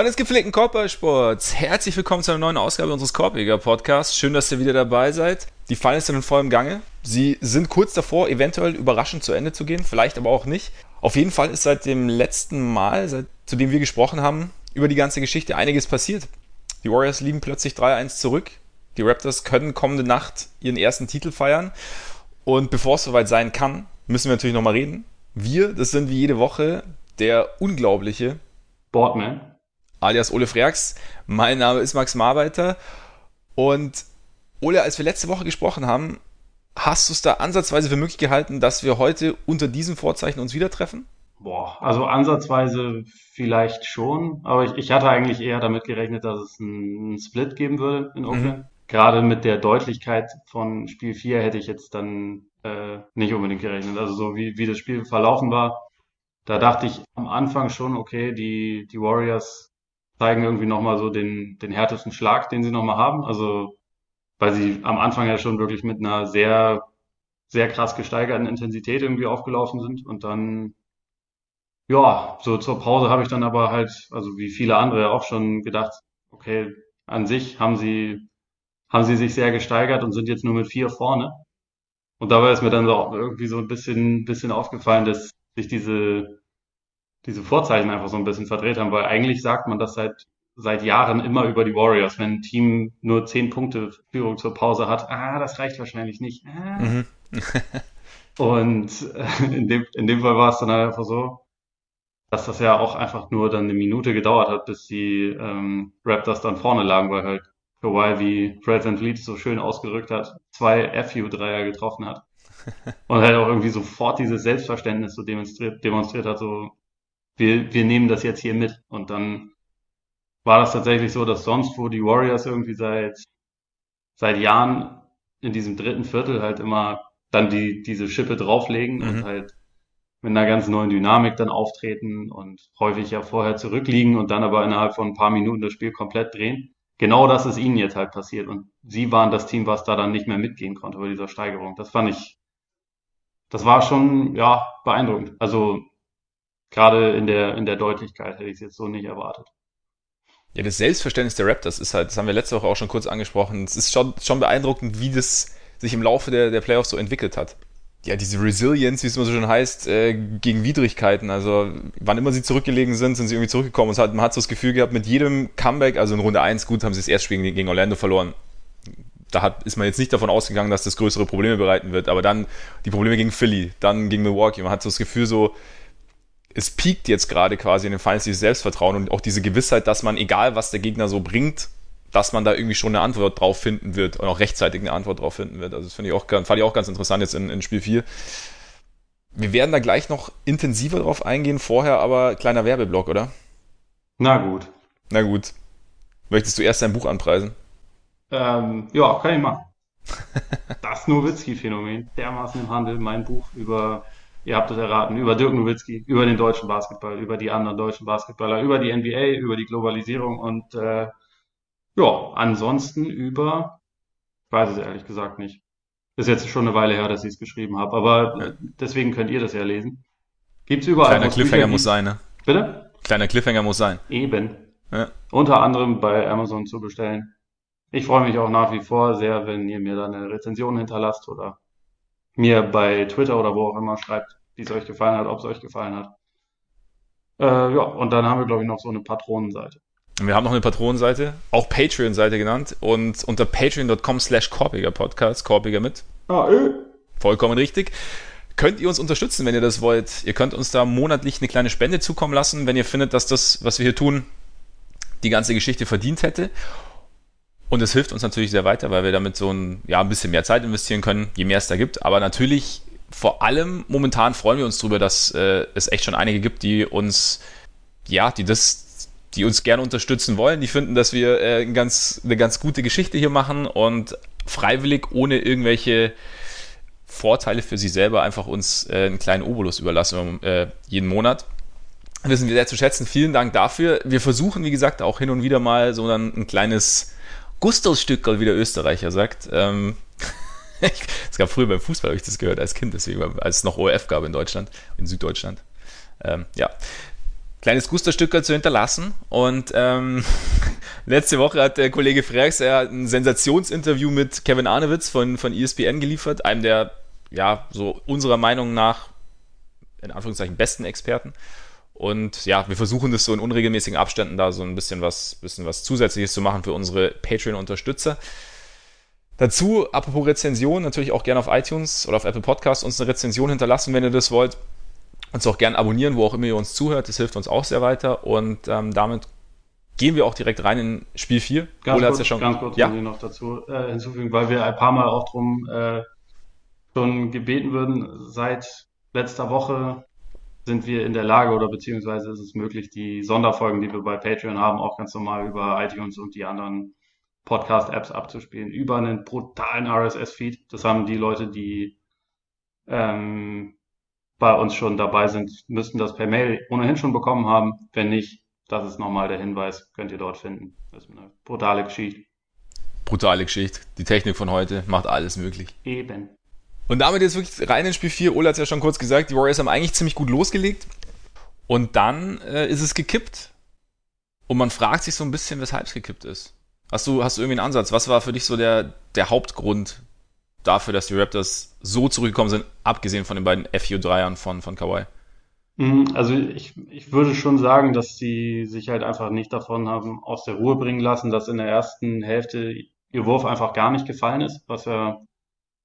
Freunde des gepflegten Korbballsports, herzlich willkommen zu einer neuen Ausgabe unseres Korbjäger Podcasts. Schön, dass ihr wieder dabei seid. Die Finals sind in vollem Gange. Sie sind kurz davor, eventuell überraschend zu Ende zu gehen, vielleicht aber auch nicht. Auf jeden Fall ist seit dem letzten Mal, seit, zu dem wir gesprochen haben, über die ganze Geschichte einiges passiert. Die Warriors liegen plötzlich 3-1 zurück. Die Raptors können kommende Nacht ihren ersten Titel feiern. Und bevor es soweit sein kann, müssen wir natürlich nochmal reden. Wir, das sind wie jede Woche der unglaubliche Boardman alias Ole Freaks. Mein Name ist Max Marbeiter. Und Ole, als wir letzte Woche gesprochen haben, hast du es da ansatzweise für möglich gehalten, dass wir heute unter diesem Vorzeichen uns wieder treffen? Boah, also ansatzweise vielleicht schon, aber ich, ich hatte eigentlich eher damit gerechnet, dass es einen Split geben würde in Oakland. Mhm. Gerade mit der Deutlichkeit von Spiel 4 hätte ich jetzt dann äh, nicht unbedingt gerechnet. Also so wie, wie das Spiel verlaufen war, da dachte ich am Anfang schon, okay, die, die Warriors zeigen irgendwie nochmal so den, den härtesten Schlag, den sie nochmal haben. Also, weil sie am Anfang ja schon wirklich mit einer sehr, sehr krass gesteigerten Intensität irgendwie aufgelaufen sind und dann, ja, so zur Pause habe ich dann aber halt, also wie viele andere auch schon gedacht, okay, an sich haben sie, haben sie sich sehr gesteigert und sind jetzt nur mit vier vorne. Und dabei ist mir dann so irgendwie so ein bisschen, bisschen aufgefallen, dass sich diese, diese Vorzeichen einfach so ein bisschen verdreht haben, weil eigentlich sagt man das seit seit Jahren immer über die Warriors, wenn ein Team nur zehn Punkte Führung zur Pause hat, ah, das reicht wahrscheinlich nicht. Ah. Mhm. Und äh, in dem, in dem Fall war es dann halt einfach so, dass das ja auch einfach nur dann eine Minute gedauert hat, bis die ähm, Raptors dann vorne lagen, weil halt Kawhi, wie Fred Van Vliet so schön ausgerückt hat, zwei FU-Dreier getroffen hat. Und halt auch irgendwie sofort dieses Selbstverständnis so demonstriert, demonstriert hat, so wir, wir nehmen das jetzt hier mit. Und dann war das tatsächlich so, dass sonst, wo die Warriors irgendwie seit, seit Jahren in diesem dritten Viertel halt immer dann die, diese Schippe drauflegen mhm. und halt mit einer ganz neuen Dynamik dann auftreten und häufig ja vorher zurückliegen und dann aber innerhalb von ein paar Minuten das Spiel komplett drehen. Genau das ist ihnen jetzt halt passiert und sie waren das Team, was da dann nicht mehr mitgehen konnte bei dieser Steigerung. Das fand ich, das war schon, ja, beeindruckend. Also gerade in der, in der Deutlichkeit hätte ich es jetzt so nicht erwartet. Ja, das Selbstverständnis der Raptors ist halt, das haben wir letzte Woche auch schon kurz angesprochen, es ist schon, schon beeindruckend, wie das sich im Laufe der, der Playoffs so entwickelt hat. Ja, diese Resilience, wie es immer so schön heißt, äh, gegen Widrigkeiten. Also, wann immer sie zurückgelegen sind, sind sie irgendwie zurückgekommen. Und hat, man hat so das Gefühl gehabt, mit jedem Comeback, also in Runde 1, gut, haben sie das Erstspiel gegen Orlando verloren. Da hat, ist man jetzt nicht davon ausgegangen, dass das größere Probleme bereiten wird. Aber dann die Probleme gegen Philly, dann gegen Milwaukee. Man hat so das Gefühl, so, es piekt jetzt gerade quasi in den Finals dieses Selbstvertrauen und auch diese Gewissheit, dass man, egal was der Gegner so bringt, dass man da irgendwie schon eine Antwort drauf finden wird und auch rechtzeitig eine Antwort drauf finden wird. Also das finde ich auch, fand ich auch ganz interessant jetzt in, in Spiel 4. Wir werden da gleich noch intensiver drauf eingehen, vorher aber kleiner Werbeblock, oder? Na gut. Na gut. Möchtest du erst dein Buch anpreisen? Ähm, ja, kann ich machen. das Nowitzki-Phänomen, dermaßen im Handel, mein Buch über ihr habt es erraten, über Dirk Nowitzki, über den deutschen Basketball, über die anderen deutschen Basketballer, über die NBA, über die Globalisierung und äh, ja, ansonsten über, ich weiß es ehrlich gesagt nicht. Ist jetzt schon eine Weile her, dass ich es geschrieben habe, aber ja. deswegen könnt ihr das ja lesen. Gibt's überall. Kleiner Cliffhanger muss sein, ne? Bitte? Kleiner Cliffhanger muss sein. Eben. Ja. Unter anderem bei Amazon zu bestellen. Ich freue mich auch nach wie vor sehr, wenn ihr mir da eine Rezension hinterlasst oder mir bei Twitter oder wo auch immer schreibt, wie es euch gefallen hat, ob es euch gefallen hat. Äh, ja, und dann haben wir, glaube ich, noch so eine Patronenseite. Wir haben noch eine Patronenseite, auch Patreon-Seite genannt und unter patreon.com slash Korpiger Podcast, Korpiger mit. Ah, äh. Vollkommen richtig. Könnt ihr uns unterstützen, wenn ihr das wollt. Ihr könnt uns da monatlich eine kleine Spende zukommen lassen, wenn ihr findet, dass das, was wir hier tun, die ganze Geschichte verdient hätte. Und es hilft uns natürlich sehr weiter, weil wir damit so ein, ja, ein bisschen mehr Zeit investieren können, je mehr es da gibt. Aber natürlich, vor allem momentan freuen wir uns darüber, dass äh, es echt schon einige gibt, die uns, ja, die das, die uns gerne unterstützen wollen. Die finden, dass wir äh, ein ganz, eine ganz gute Geschichte hier machen und freiwillig, ohne irgendwelche Vorteile für sie selber, einfach uns äh, einen kleinen Obolus überlassen äh, jeden Monat wissen wir sehr zu schätzen. Vielen Dank dafür. Wir versuchen, wie gesagt, auch hin und wieder mal so dann ein kleines Gustosstückerl, wie der Österreicher sagt. Ähm, es gab früher beim Fußball, habe ich das gehört als Kind, deswegen, als es noch ORF gab in Deutschland, in Süddeutschland. Ähm, ja. kleines Gusterstück zu hinterlassen. Und ähm, letzte Woche hat der Kollege Frerks er ein Sensationsinterview mit Kevin Arnewitz von, von ESPN geliefert, einem der, ja, so unserer Meinung nach, in Anführungszeichen, besten Experten. Und ja, wir versuchen das so in unregelmäßigen Abständen da so ein bisschen was, bisschen was Zusätzliches zu machen für unsere Patreon-Unterstützer. Dazu, apropos Rezension, natürlich auch gerne auf iTunes oder auf Apple Podcasts uns eine Rezension hinterlassen, wenn ihr das wollt. Uns auch gerne abonnieren, wo auch immer ihr uns zuhört. Das hilft uns auch sehr weiter. Und ähm, damit gehen wir auch direkt rein in Spiel 4. Ganz kurz, ja schon, ganz kurz ja? noch dazu äh, hinzufügen, weil wir ein paar Mal auch drum äh, schon gebeten würden. Seit letzter Woche sind wir in der Lage oder beziehungsweise ist es möglich, die Sonderfolgen, die wir bei Patreon haben, auch ganz normal über iTunes und die anderen Podcast-Apps abzuspielen, über einen brutalen RSS-Feed. Das haben die Leute, die ähm, bei uns schon dabei sind, müssten das per Mail ohnehin schon bekommen haben. Wenn nicht, das ist nochmal der Hinweis, könnt ihr dort finden. Das ist eine brutale Geschichte. Brutale Geschichte. Die Technik von heute macht alles möglich. Eben. Und damit jetzt wirklich rein in Spiel 4. Ola hat es ja schon kurz gesagt, die Warriors haben eigentlich ziemlich gut losgelegt. Und dann äh, ist es gekippt. Und man fragt sich so ein bisschen, weshalb es gekippt ist. Hast du, hast du irgendwie einen Ansatz? Was war für dich so der, der Hauptgrund, dafür, dass die Raptors so zurückgekommen sind, abgesehen von den beiden FU-Dreiern von, von Kawhi? Mhm, also ich, ich würde schon sagen, dass sie sich halt einfach nicht davon haben aus der Ruhe bringen lassen, dass in der ersten Hälfte ihr Wurf einfach gar nicht gefallen ist, was ja,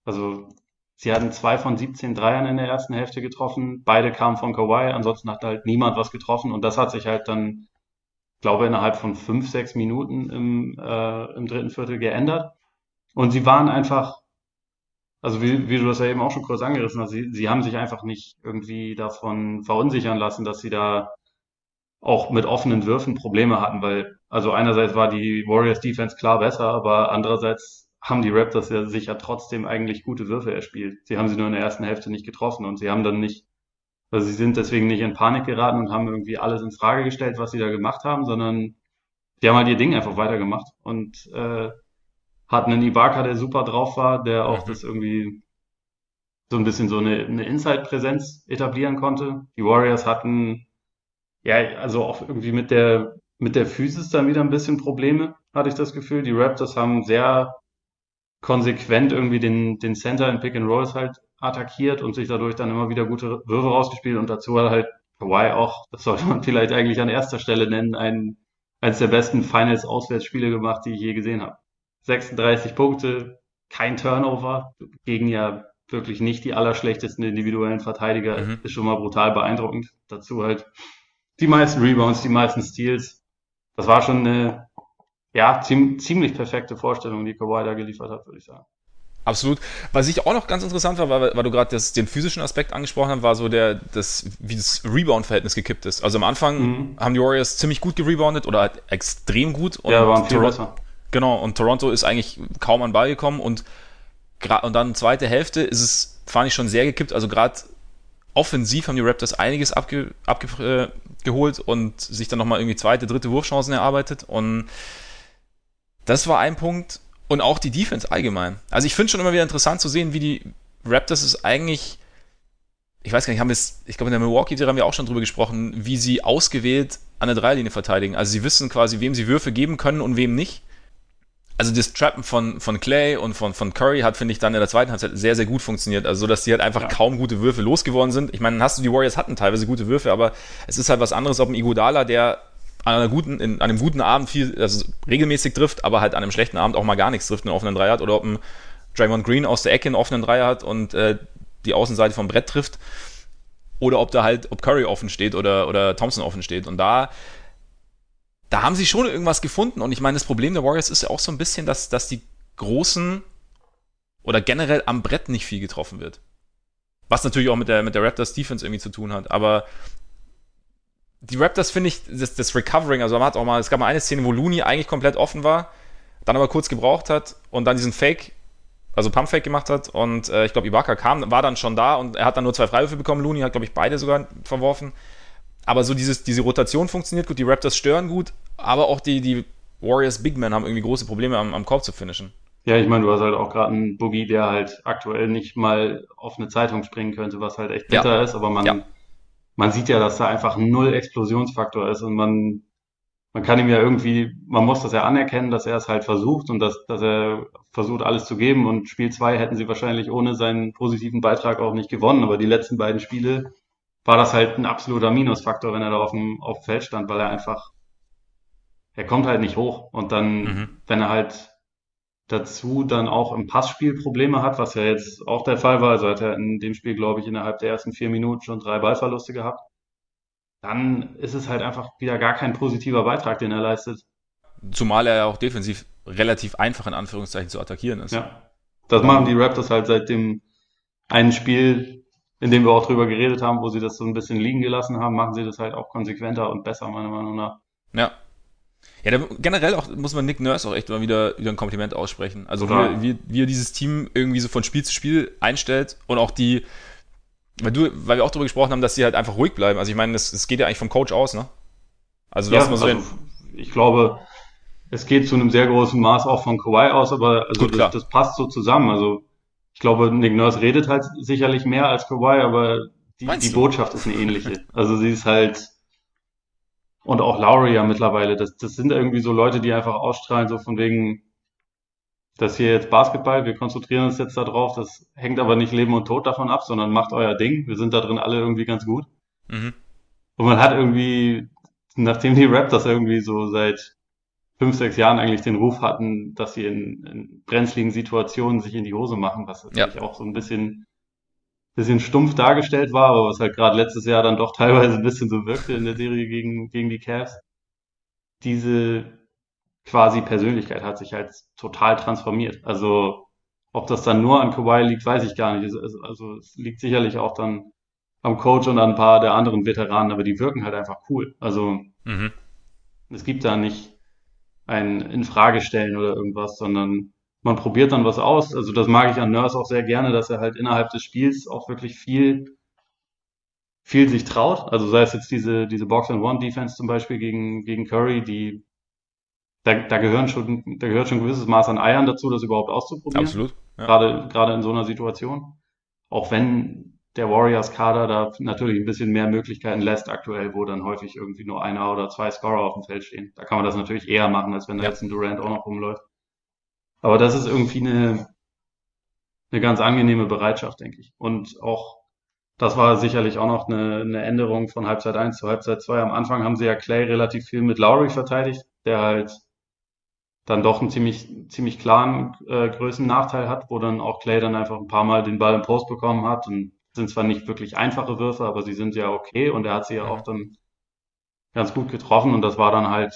also sie hatten zwei von 17 Dreiern in der ersten Hälfte getroffen, beide kamen von Kawhi, ansonsten hat halt niemand was getroffen. Und das hat sich halt dann, glaube innerhalb von fünf, sechs Minuten im, äh, im dritten Viertel geändert. Und sie waren einfach also wie, wie du das ja eben auch schon kurz angerissen hast, sie, sie haben sich einfach nicht irgendwie davon verunsichern lassen, dass sie da auch mit offenen Würfen Probleme hatten, weil also einerseits war die Warriors Defense klar besser, aber andererseits haben die Raptors ja sicher trotzdem eigentlich gute Würfe erspielt. Sie haben sie nur in der ersten Hälfte nicht getroffen und sie haben dann nicht, also sie sind deswegen nicht in Panik geraten und haben irgendwie alles in Frage gestellt, was sie da gemacht haben, sondern die haben halt ihr Ding einfach weitergemacht und äh, hatten einen Ibaka, der super drauf war, der auch mhm. das irgendwie so ein bisschen so eine, eine Inside-Präsenz etablieren konnte. Die Warriors hatten ja also auch irgendwie mit der mit der Physis dann wieder ein bisschen Probleme, hatte ich das Gefühl. Die Raptors haben sehr konsequent irgendwie den, den Center in Pick and Rolls halt attackiert und sich dadurch dann immer wieder gute Würfe rausgespielt und dazu hat halt Kawhi auch, das sollte man vielleicht eigentlich an erster Stelle nennen, ein, eines der besten Finals-Auswärtsspiele gemacht, die ich je gesehen habe. 36 Punkte, kein Turnover, gegen ja wirklich nicht die allerschlechtesten individuellen Verteidiger, mhm. ist schon mal brutal beeindruckend. Dazu halt die meisten Rebounds, die meisten Steals. Das war schon eine, ja, ziemlich perfekte Vorstellung, die Kawhi da geliefert hat, würde ich sagen. Absolut. Was ich auch noch ganz interessant war, weil, weil du gerade den physischen Aspekt angesprochen hast, war so der, das, wie das Rebound-Verhältnis gekippt ist. Also am Anfang mhm. haben die Warriors ziemlich gut gereboundet oder halt extrem gut. Und ja, waren viel Toronto, besser. Genau, und Toronto ist eigentlich kaum an Ball gekommen und, und dann zweite Hälfte ist es, fand ich schon sehr gekippt. Also gerade offensiv haben die Raptors einiges abgeholt abge, äh, und sich dann nochmal irgendwie zweite, dritte Wurfchancen erarbeitet. Und das war ein Punkt. Und auch die Defense allgemein. Also ich finde schon immer wieder interessant zu sehen, wie die Raptors es eigentlich, ich weiß gar nicht, haben wir es, ich glaube in der Milwaukee-Serie haben wir auch schon drüber gesprochen, wie sie ausgewählt an der Dreilinie verteidigen. Also sie wissen quasi, wem sie Würfe geben können und wem nicht also das Trappen von, von Clay und von, von Curry hat, finde ich, dann in der zweiten Halbzeit sehr, sehr gut funktioniert. Also, so dass die halt einfach ja. kaum gute Würfe losgeworden sind. Ich meine, hast du die Warriors hatten teilweise gute Würfe, aber es ist halt was anderes, ob ein Iguodala, der an, einer guten, in, an einem guten Abend viel, also regelmäßig trifft, aber halt an einem schlechten Abend auch mal gar nichts trifft, einen offenen Dreier hat, oder ob ein Draymond Green aus der Ecke einen offenen Dreier hat und äh, die Außenseite vom Brett trifft. Oder ob da halt, ob Curry offen steht oder, oder Thompson offen steht. Und da da haben sie schon irgendwas gefunden. Und ich meine, das Problem der Warriors ist ja auch so ein bisschen, dass, dass die Großen oder generell am Brett nicht viel getroffen wird. Was natürlich auch mit der, mit der Raptors Defense irgendwie zu tun hat. Aber die Raptors finde ich, das, das Recovering, also man hat auch mal, es gab mal eine Szene, wo Looney eigentlich komplett offen war, dann aber kurz gebraucht hat und dann diesen Fake, also Pumpfake gemacht hat und äh, ich glaube, Ibaka kam, war dann schon da und er hat dann nur zwei Freiwürfe bekommen. Looney hat, glaube ich, beide sogar verworfen. Aber so dieses, diese Rotation funktioniert gut, die Raptors stören gut, aber auch die, die Warriors Big Men haben irgendwie große Probleme am, am Korb zu finishen. Ja, ich meine, du hast halt auch gerade einen Boogie, der halt aktuell nicht mal auf eine Zeitung springen könnte, was halt echt bitter ja. ist, aber man, ja. Man sieht ja, dass da einfach null Explosionsfaktor ist und man, man kann ihm ja irgendwie, man muss das ja anerkennen, dass er es halt versucht und dass, dass er versucht, alles zu geben. Und Spiel zwei hätten sie wahrscheinlich ohne seinen positiven Beitrag auch nicht gewonnen. Aber die letzten beiden Spiele war das halt ein absoluter Minusfaktor, wenn er da auf dem, auf dem Feld stand, weil er einfach, er kommt halt nicht hoch. Und dann, mhm. wenn er halt dazu dann auch im Passspiel Probleme hat, was ja jetzt auch der Fall war. Also hat er in dem Spiel, glaube ich, innerhalb der ersten vier Minuten schon drei Ballverluste gehabt. Dann ist es halt einfach wieder gar kein positiver Beitrag, den er leistet. Zumal er ja auch defensiv relativ einfach in Anführungszeichen zu attackieren ist. Ja. Das machen die Raptors halt seit dem einen Spiel, in dem wir auch drüber geredet haben, wo sie das so ein bisschen liegen gelassen haben, machen sie das halt auch konsequenter und besser, meiner Meinung nach. Ja, ja, da, generell auch, muss man Nick Nurse auch echt mal wieder, wieder ein Kompliment aussprechen. Also wie, wie, wie er dieses Team irgendwie so von Spiel zu Spiel einstellt und auch die, weil du, weil wir auch darüber gesprochen haben, dass sie halt einfach ruhig bleiben. Also ich meine, das, das geht ja eigentlich vom Coach aus, ne? Also, ja, so also ich glaube, es geht zu einem sehr großen Maß auch von Kawhi aus, aber also Gut, das, das, passt so zusammen. Also ich glaube, Nick Nurse redet halt sicherlich mehr als Kawhi, aber die, die Botschaft ist eine ähnliche. Also sie ist halt, und auch Lowry ja mittlerweile. Das, das sind irgendwie so Leute, die einfach ausstrahlen, so von wegen, das hier jetzt Basketball, wir konzentrieren uns jetzt da drauf, das hängt aber nicht Leben und Tod davon ab, sondern macht euer Ding. Wir sind da drin alle irgendwie ganz gut. Mhm. Und man hat irgendwie, nachdem die Raptors irgendwie so seit fünf, sechs Jahren eigentlich den Ruf hatten, dass sie in, in brenzligen Situationen sich in die Hose machen, was natürlich ja. auch so ein bisschen bisschen stumpf dargestellt war, aber was halt gerade letztes Jahr dann doch teilweise ein bisschen so wirkte in der Serie gegen, gegen die Cavs. Diese quasi Persönlichkeit hat sich halt total transformiert. Also ob das dann nur an Kawhi liegt, weiß ich gar nicht. Also es liegt sicherlich auch dann am Coach und an ein paar der anderen Veteranen, aber die wirken halt einfach cool. Also mhm. es gibt da nicht ein Infragestellen oder irgendwas, sondern man probiert dann was aus. Also das mag ich an Nurse auch sehr gerne, dass er halt innerhalb des Spiels auch wirklich viel, viel sich traut. Also sei es jetzt diese, diese Box-and-One-Defense zum Beispiel gegen, gegen Curry, die, da, da gehören schon, da gehört schon ein gewisses Maß an Eiern dazu, das überhaupt auszuprobieren. Absolut. Ja. Gerade, gerade in so einer Situation. Auch wenn der Warriors-Kader da natürlich ein bisschen mehr Möglichkeiten lässt aktuell, wo dann häufig irgendwie nur einer oder zwei Scorer auf dem Feld stehen. Da kann man das natürlich eher machen, als wenn da jetzt ein Durant auch noch rumläuft. Aber das ist irgendwie eine, eine ganz angenehme Bereitschaft, denke ich. Und auch, das war sicherlich auch noch eine, eine Änderung von Halbzeit 1 zu Halbzeit 2. Am Anfang haben sie ja Clay relativ viel mit Lowry verteidigt, der halt dann doch einen ziemlich, ziemlich klaren äh, Größennachteil hat, wo dann auch Clay dann einfach ein paar Mal den Ball im Post bekommen hat und sind zwar nicht wirklich einfache Würfe, aber sie sind ja okay und er hat sie ja auch dann ganz gut getroffen und das war dann halt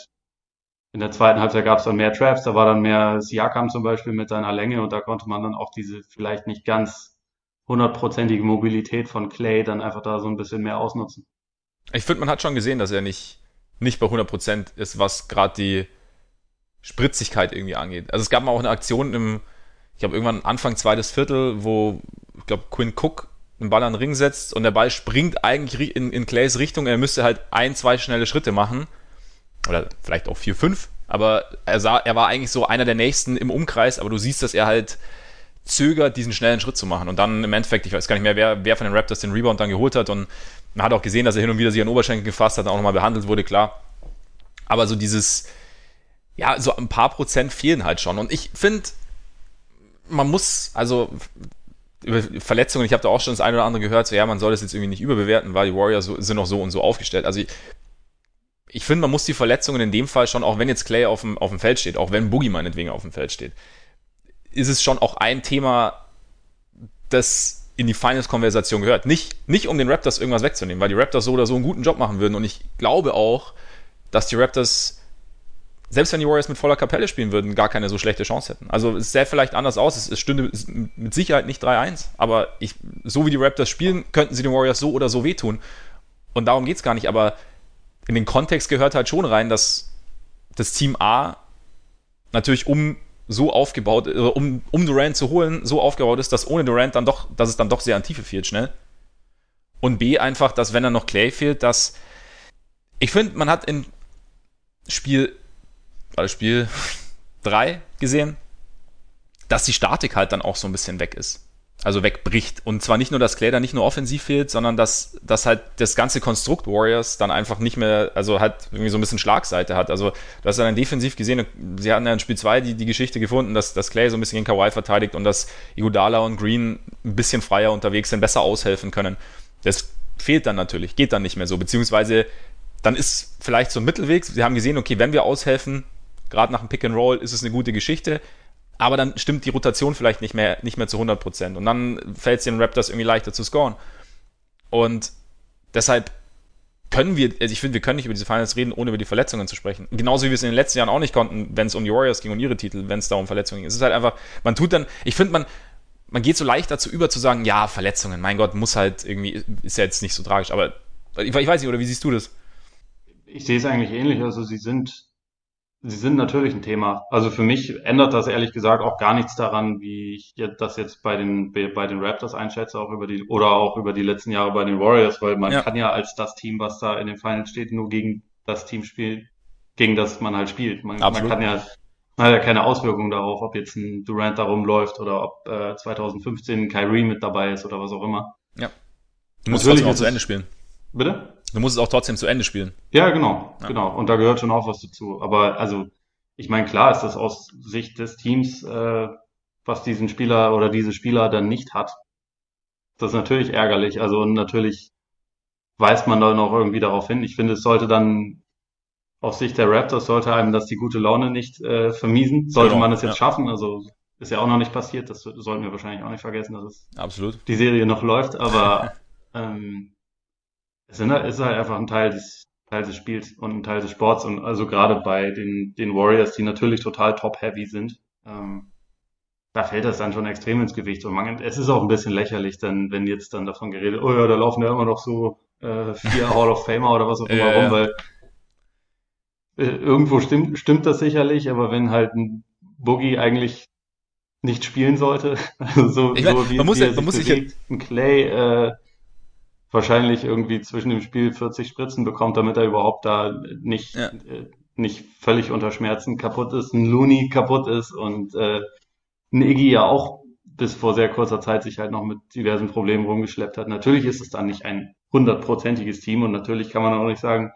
in der zweiten Halbzeit gab es dann mehr Traps, da war dann mehr Siakam zum Beispiel mit seiner Länge und da konnte man dann auch diese vielleicht nicht ganz hundertprozentige Mobilität von Clay dann einfach da so ein bisschen mehr ausnutzen. Ich finde, man hat schon gesehen, dass er nicht, nicht bei 100% ist, was gerade die Spritzigkeit irgendwie angeht. Also es gab mal auch eine Aktion im, ich glaube irgendwann Anfang zweites Viertel, wo, ich glaube, Quinn Cook einen Ball an den Ring setzt und der Ball springt eigentlich in, in Clays Richtung. Er müsste halt ein, zwei schnelle Schritte machen oder vielleicht auch 4, 5, aber er, sah, er war eigentlich so einer der nächsten im Umkreis, aber du siehst, dass er halt zögert, diesen schnellen Schritt zu machen. Und dann im Endeffekt, ich weiß gar nicht mehr, wer, wer von den Raptors den Rebound dann geholt hat. Und man hat auch gesehen, dass er hin und wieder sich an Oberschenkel gefasst hat, und auch nochmal behandelt wurde, klar. Aber so dieses, ja, so ein paar Prozent fehlen halt schon. Und ich finde, man muss, also über Verletzungen, ich habe da auch schon das eine oder andere gehört, so ja, man soll das jetzt irgendwie nicht überbewerten, weil die Warriors so, sind noch so und so aufgestellt. Also ich, ich finde, man muss die Verletzungen in dem Fall schon, auch wenn jetzt Clay auf dem, auf dem Feld steht, auch wenn Boogie meinetwegen auf dem Feld steht, ist es schon auch ein Thema, das in die Finals-Konversation gehört. Nicht, nicht um den Raptors irgendwas wegzunehmen, weil die Raptors so oder so einen guten Job machen würden. Und ich glaube auch, dass die Raptors, selbst wenn die Warriors mit voller Kapelle spielen würden, gar keine so schlechte Chance hätten. Also es sähe vielleicht anders aus. Es, es stünde mit Sicherheit nicht 3-1. Aber ich, so wie die Raptors spielen, könnten sie den Warriors so oder so wehtun. Und darum geht es gar nicht. Aber in den Kontext gehört halt schon rein, dass das Team A natürlich um so aufgebaut, äh, um, um Durant zu holen, so aufgebaut ist, dass ohne Durant dann doch, dass es dann doch sehr an Tiefe fehlt, schnell. Und B einfach, dass wenn dann noch Clay fehlt, dass ich finde, man hat in Spiel, also Spiel 3 gesehen, dass die Statik halt dann auch so ein bisschen weg ist. Also wegbricht. Und zwar nicht nur, dass Clay da nicht nur offensiv fehlt, sondern dass, dass halt das ganze Konstrukt Warriors dann einfach nicht mehr, also halt irgendwie so ein bisschen Schlagseite hat. Also du hast dann defensiv gesehen, sie hatten ja in Spiel 2 die, die Geschichte gefunden, dass, dass Clay so ein bisschen gegen Kawhi verteidigt und dass Iguodala und Green ein bisschen freier unterwegs sind, besser aushelfen können. Das fehlt dann natürlich, geht dann nicht mehr so, beziehungsweise dann ist vielleicht so ein Mittelweg. Sie haben gesehen, okay, wenn wir aushelfen, gerade nach dem Pick and Roll, ist es eine gute Geschichte aber dann stimmt die Rotation vielleicht nicht mehr, nicht mehr zu 100 Prozent. Und dann fällt es den Raptors irgendwie leichter zu scoren. Und deshalb können wir, also ich finde, wir können nicht über diese Finals reden, ohne über die Verletzungen zu sprechen. Genauso wie wir es in den letzten Jahren auch nicht konnten, wenn es um die Warriors ging und ihre Titel, wenn es da um Verletzungen ging. Es ist halt einfach, man tut dann, ich finde, man, man geht so leicht dazu über zu sagen, ja, Verletzungen, mein Gott, muss halt irgendwie, ist ja jetzt nicht so tragisch, aber ich, ich weiß nicht, oder wie siehst du das? Ich sehe es eigentlich ähnlich. Also sie sind Sie sind natürlich ein Thema. Also für mich ändert das ehrlich gesagt auch gar nichts daran, wie ich das jetzt bei den, bei den Raptors einschätze, auch über die, oder auch über die letzten Jahre bei den Warriors, weil man ja. kann ja als das Team, was da in den Finals steht, nur gegen das Team spielen, gegen das man halt spielt. Man, man kann ja, man hat ja keine Auswirkungen darauf, ob jetzt ein Durant da rumläuft oder ob äh, 2015 Kyrie mit dabei ist oder was auch immer. Ja. Du musst natürlich auch zu Ende spielen. Bitte? Du musst es auch trotzdem zu Ende spielen. Ja, genau, ja. genau. Und da gehört schon auch was dazu. Aber also, ich meine, klar ist das aus Sicht des Teams, äh, was diesen Spieler oder diese Spieler dann nicht hat. Das ist natürlich ärgerlich. Also und natürlich weist man da noch irgendwie darauf hin. Ich finde, es sollte dann aus Sicht der Raptors sollte einem das die gute Laune nicht äh, vermiesen. Sollte genau, man es jetzt ja. schaffen. Also ist ja auch noch nicht passiert. Das sollten wir wahrscheinlich auch nicht vergessen, dass es Absolut. die Serie noch läuft. Aber ähm, es ist halt einfach ein Teil des, Teil des Spiels und ein Teil des Sports und also gerade bei den, den Warriors, die natürlich total top-heavy sind, ähm, da fällt das dann schon extrem ins Gewicht. Und man, es ist auch ein bisschen lächerlich, dann, wenn jetzt dann davon geredet, oh ja, da laufen ja immer noch so äh, vier Hall of Famer oder was auch immer rum, weil äh, irgendwo stimmt, stimmt das sicherlich, aber wenn halt ein Boogie eigentlich nicht spielen sollte, also so, ich mein, so wie, man muss, ja, man muss bewegt, sich ein Clay äh, wahrscheinlich irgendwie zwischen dem Spiel 40 Spritzen bekommt, damit er überhaupt da nicht, ja. äh, nicht völlig unter Schmerzen kaputt ist, ein Looney kaputt ist und äh, ein Iggy ja auch bis vor sehr kurzer Zeit sich halt noch mit diversen Problemen rumgeschleppt hat. Natürlich ist es dann nicht ein hundertprozentiges Team und natürlich kann man auch nicht sagen,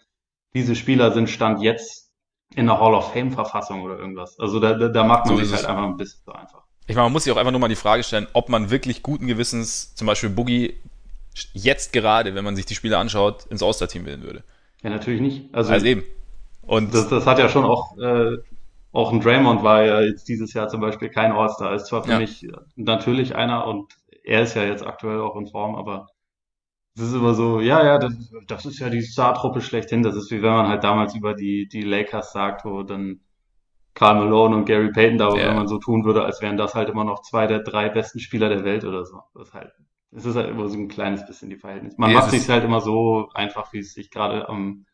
diese Spieler sind Stand jetzt in der Hall of Fame Verfassung oder irgendwas. Also da, da, da macht man so sich halt einfach ein bisschen so einfach. Ich meine, man muss sich auch einfach nur mal die Frage stellen, ob man wirklich guten Gewissens zum Beispiel Boogie jetzt gerade, wenn man sich die Spiele anschaut, ins All-Star-Team wählen würde. Ja, natürlich nicht. Also, also eben. Und das, das hat ja schon auch, äh, auch ein Draymond war ja jetzt dieses Jahr zum Beispiel kein All-Star. Ist zwar für ja. mich natürlich einer und er ist ja jetzt aktuell auch in Form, aber es ist immer so, ja, ja, das, das ist ja die Star-Truppe schlechthin. Das ist wie wenn man halt damals über die, die Lakers sagt, wo dann Karl Malone und Gary Payton da, ja. wenn man so tun würde, als wären das halt immer noch zwei der drei besten Spieler der Welt oder so. Das ist halt es ist halt immer so ein kleines bisschen die Verhältnis. Man ja, macht sich halt immer so einfach, wie es sich gerade am,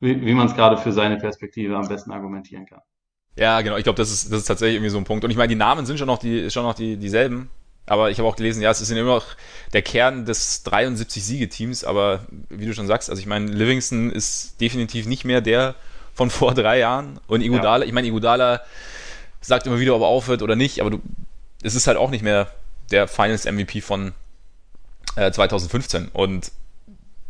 wie, wie man es gerade für seine Perspektive am besten argumentieren kann. Ja, genau. Ich glaube, das ist, das ist tatsächlich irgendwie so ein Punkt. Und ich meine, die Namen sind schon noch die, schon noch die, dieselben. Aber ich habe auch gelesen, ja, es ist immer noch der Kern des 73 Siegeteams. Aber wie du schon sagst, also ich meine, Livingston ist definitiv nicht mehr der von vor drei Jahren. Und Igudala, ja. ich meine, Igudala sagt immer wieder, ob er aufhört oder nicht. Aber du, es ist halt auch nicht mehr der Finals MVP von 2015. Äh, und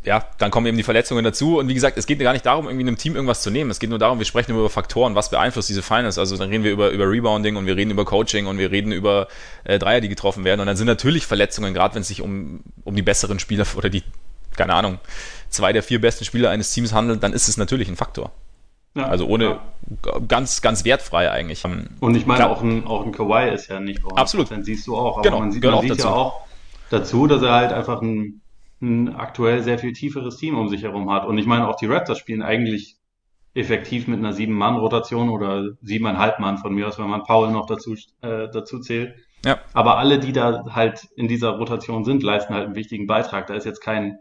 ja, dann kommen eben die Verletzungen dazu. Und wie gesagt, es geht gar nicht darum, irgendwie einem Team irgendwas zu nehmen. Es geht nur darum, wir sprechen über Faktoren, was beeinflusst diese Finals. Also dann reden wir über, über Rebounding und wir reden über Coaching und wir reden über äh, Dreier, die getroffen werden. Und dann sind natürlich Verletzungen, gerade wenn es sich um, um die besseren Spieler oder die, keine Ahnung, zwei der vier besten Spieler eines Teams handelt, dann ist es natürlich ein Faktor. Ja, also ohne ja. ganz, ganz wertfrei eigentlich. Und ich meine, auch ein, auch ein Kawhi ist ja nicht 100%, Absolut. siehst du auch. Aber genau, man sieht, man sieht ja auch, dazu, dass er halt einfach ein, ein aktuell sehr viel tieferes Team um sich herum hat. Und ich meine, auch die Raptors spielen eigentlich effektiv mit einer sieben-Mann-Rotation oder siebeneinhalb Mann von mir aus, wenn man Paul noch dazu, äh, dazu zählt. Ja. Aber alle, die da halt in dieser Rotation sind, leisten halt einen wichtigen Beitrag. Da ist jetzt kein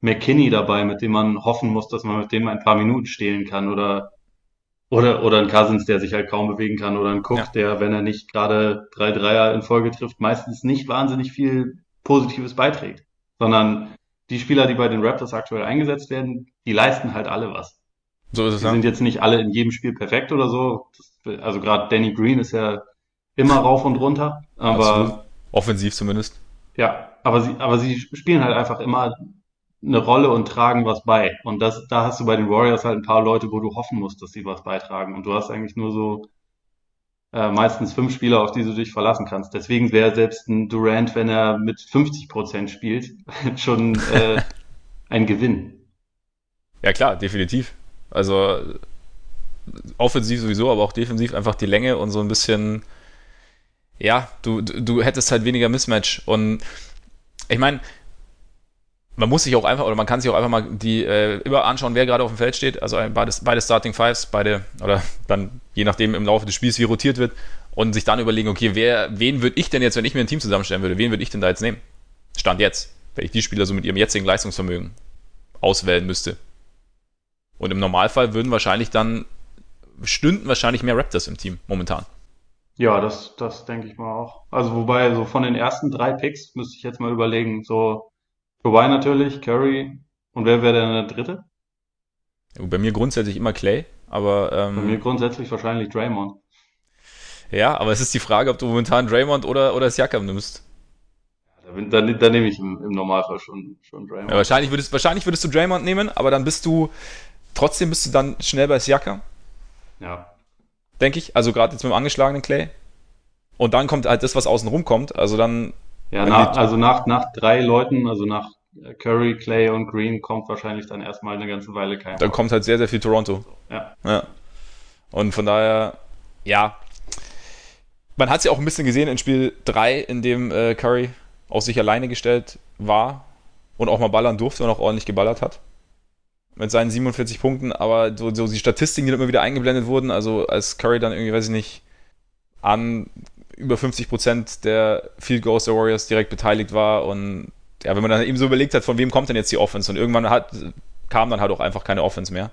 McKinney dabei, mit dem man hoffen muss, dass man mit dem ein paar Minuten stehlen kann oder oder, oder ein Cousins, der sich halt kaum bewegen kann oder ein Cook, ja. der, wenn er nicht gerade drei Dreier in Folge trifft, meistens nicht wahnsinnig viel Positives beiträgt, sondern die Spieler, die bei den Raptors aktuell eingesetzt werden, die leisten halt alle was. So ist es die ja. sind jetzt nicht alle in jedem Spiel perfekt oder so. Das, also gerade Danny Green ist ja immer rauf und runter, aber Absolut. offensiv zumindest. Ja, aber sie, aber sie spielen halt einfach immer eine Rolle und tragen was bei. Und das, da hast du bei den Warriors halt ein paar Leute, wo du hoffen musst, dass sie was beitragen. Und du hast eigentlich nur so äh, meistens fünf Spieler, auf die du dich verlassen kannst. Deswegen wäre selbst ein Durant, wenn er mit 50 Prozent spielt, schon äh, ein Gewinn. Ja klar, definitiv. Also offensiv sowieso, aber auch defensiv einfach die Länge und so ein bisschen, ja, du, du, du hättest halt weniger Mismatch. Und ich meine, man muss sich auch einfach, oder man kann sich auch einfach mal die äh, immer anschauen, wer gerade auf dem Feld steht. Also beide, beide Starting Fives, beide, oder dann je nachdem im Laufe des Spiels, wie rotiert wird, und sich dann überlegen, okay, wer, wen würde ich denn jetzt, wenn ich mir ein Team zusammenstellen würde, wen würde ich denn da jetzt nehmen? Stand jetzt, wenn ich die Spieler so mit ihrem jetzigen Leistungsvermögen auswählen müsste. Und im Normalfall würden wahrscheinlich dann, stünden wahrscheinlich mehr Raptors im Team momentan. Ja, das, das denke ich mal auch. Also wobei, so von den ersten drei Picks müsste ich jetzt mal überlegen, so Kawhi natürlich, Curry. Und wer wäre denn der dritte? Bei mir grundsätzlich immer Clay, aber. Ähm, Bei mir grundsätzlich wahrscheinlich Draymond. Ja, aber es ist die Frage, ob du momentan Draymond oder, oder Siakam nimmst. Ja, dann, dann nehme ich im, im, Normalfall schon, schon Draymond. Ja, wahrscheinlich, würdest, wahrscheinlich würdest du Draymond nehmen, aber dann bist du, trotzdem bist du dann schnell bei Siakam. Ja. Denke ich. Also gerade jetzt mit dem angeschlagenen Clay. Und dann kommt halt das, was außen rum kommt. Also dann ja, nach, also nach, nach drei Leuten, also nach Curry, Clay und Green kommt wahrscheinlich dann erstmal eine ganze Weile kein. Dann kommt halt sehr, sehr viel Toronto. Ja. ja. Und von daher, ja. Man hat es ja auch ein bisschen gesehen in Spiel 3, in dem äh, Curry auf sich alleine gestellt war und auch mal ballern durfte und auch ordentlich geballert hat. Mit seinen 47 Punkten, aber so, so die Statistiken, die immer wieder eingeblendet wurden, also als Curry dann irgendwie, weiß ich nicht, an über 50 Prozent der Field Goals der Warriors direkt beteiligt war und ja, wenn man dann eben so überlegt hat, von wem kommt denn jetzt die Offense und irgendwann hat, kam dann halt auch einfach keine Offense mehr.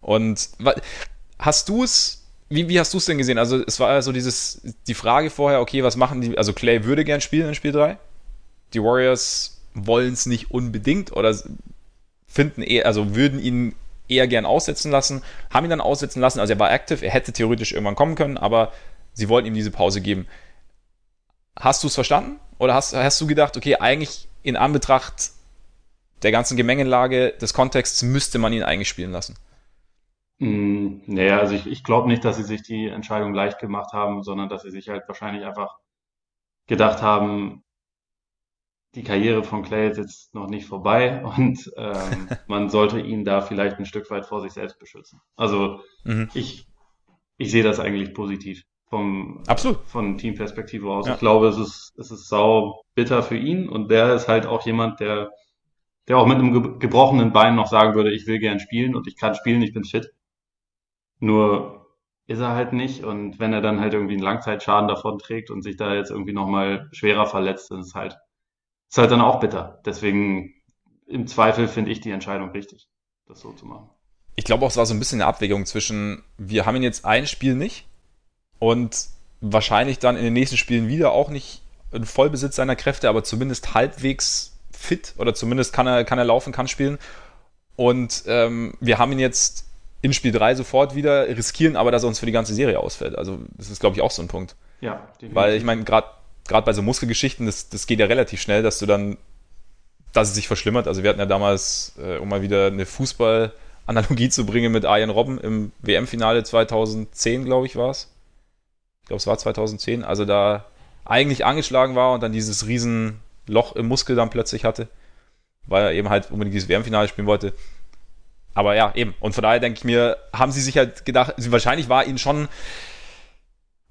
Und hast du es, wie, wie hast du es denn gesehen? Also es war so dieses, die Frage vorher, okay, was machen die, also Clay würde gern spielen in Spiel 3. Die Warriors wollen es nicht unbedingt oder finden eher, also würden ihn eher gern aussetzen lassen, haben ihn dann aussetzen lassen, also er war aktiv, er hätte theoretisch irgendwann kommen können, aber sie wollten ihm diese Pause geben. Hast du es verstanden? Oder hast, hast du gedacht, okay, eigentlich in Anbetracht der ganzen Gemengelage des Kontexts müsste man ihn eigentlich spielen lassen? Mm, naja, also ich, ich glaube nicht, dass sie sich die Entscheidung leicht gemacht haben, sondern dass sie sich halt wahrscheinlich einfach gedacht haben, die Karriere von Clay ist jetzt noch nicht vorbei und ähm, man sollte ihn da vielleicht ein Stück weit vor sich selbst beschützen. Also mhm. ich, ich sehe das eigentlich positiv vom, Absolut. von Teamperspektive aus. Ja. Ich glaube, es ist, es ist sau bitter für ihn und der ist halt auch jemand, der, der auch mit einem gebrochenen Bein noch sagen würde, ich will gern spielen und ich kann spielen, ich bin fit. Nur ist er halt nicht und wenn er dann halt irgendwie einen Langzeitschaden davon trägt und sich da jetzt irgendwie nochmal schwerer verletzt, dann ist halt, ist halt dann auch bitter. Deswegen im Zweifel finde ich die Entscheidung richtig, das so zu machen. Ich glaube auch, es war so ein bisschen eine Abwägung zwischen, wir haben ihn jetzt ein Spiel nicht, und wahrscheinlich dann in den nächsten Spielen wieder auch nicht in Vollbesitz seiner Kräfte, aber zumindest halbwegs fit oder zumindest kann er, kann er laufen, kann spielen. Und ähm, wir haben ihn jetzt in Spiel 3 sofort wieder, riskieren aber, dass er uns für die ganze Serie ausfällt. Also das ist, glaube ich, auch so ein Punkt. Ja, definitiv. Weil ich meine, gerade gerade bei so Muskelgeschichten, das, das geht ja relativ schnell, dass du dann, dass es sich verschlimmert. Also wir hatten ja damals, äh, um mal wieder eine Fußball-Analogie zu bringen mit Arjen Robben im WM-Finale 2010, glaube ich, war es glaube es war 2010, also da eigentlich angeschlagen war und dann dieses riesen Loch im Muskel dann plötzlich hatte, weil er eben halt unbedingt dieses WM-Finale spielen wollte. Aber ja, eben. Und von daher denke ich mir, haben sie sich halt gedacht, wahrscheinlich war ihnen schon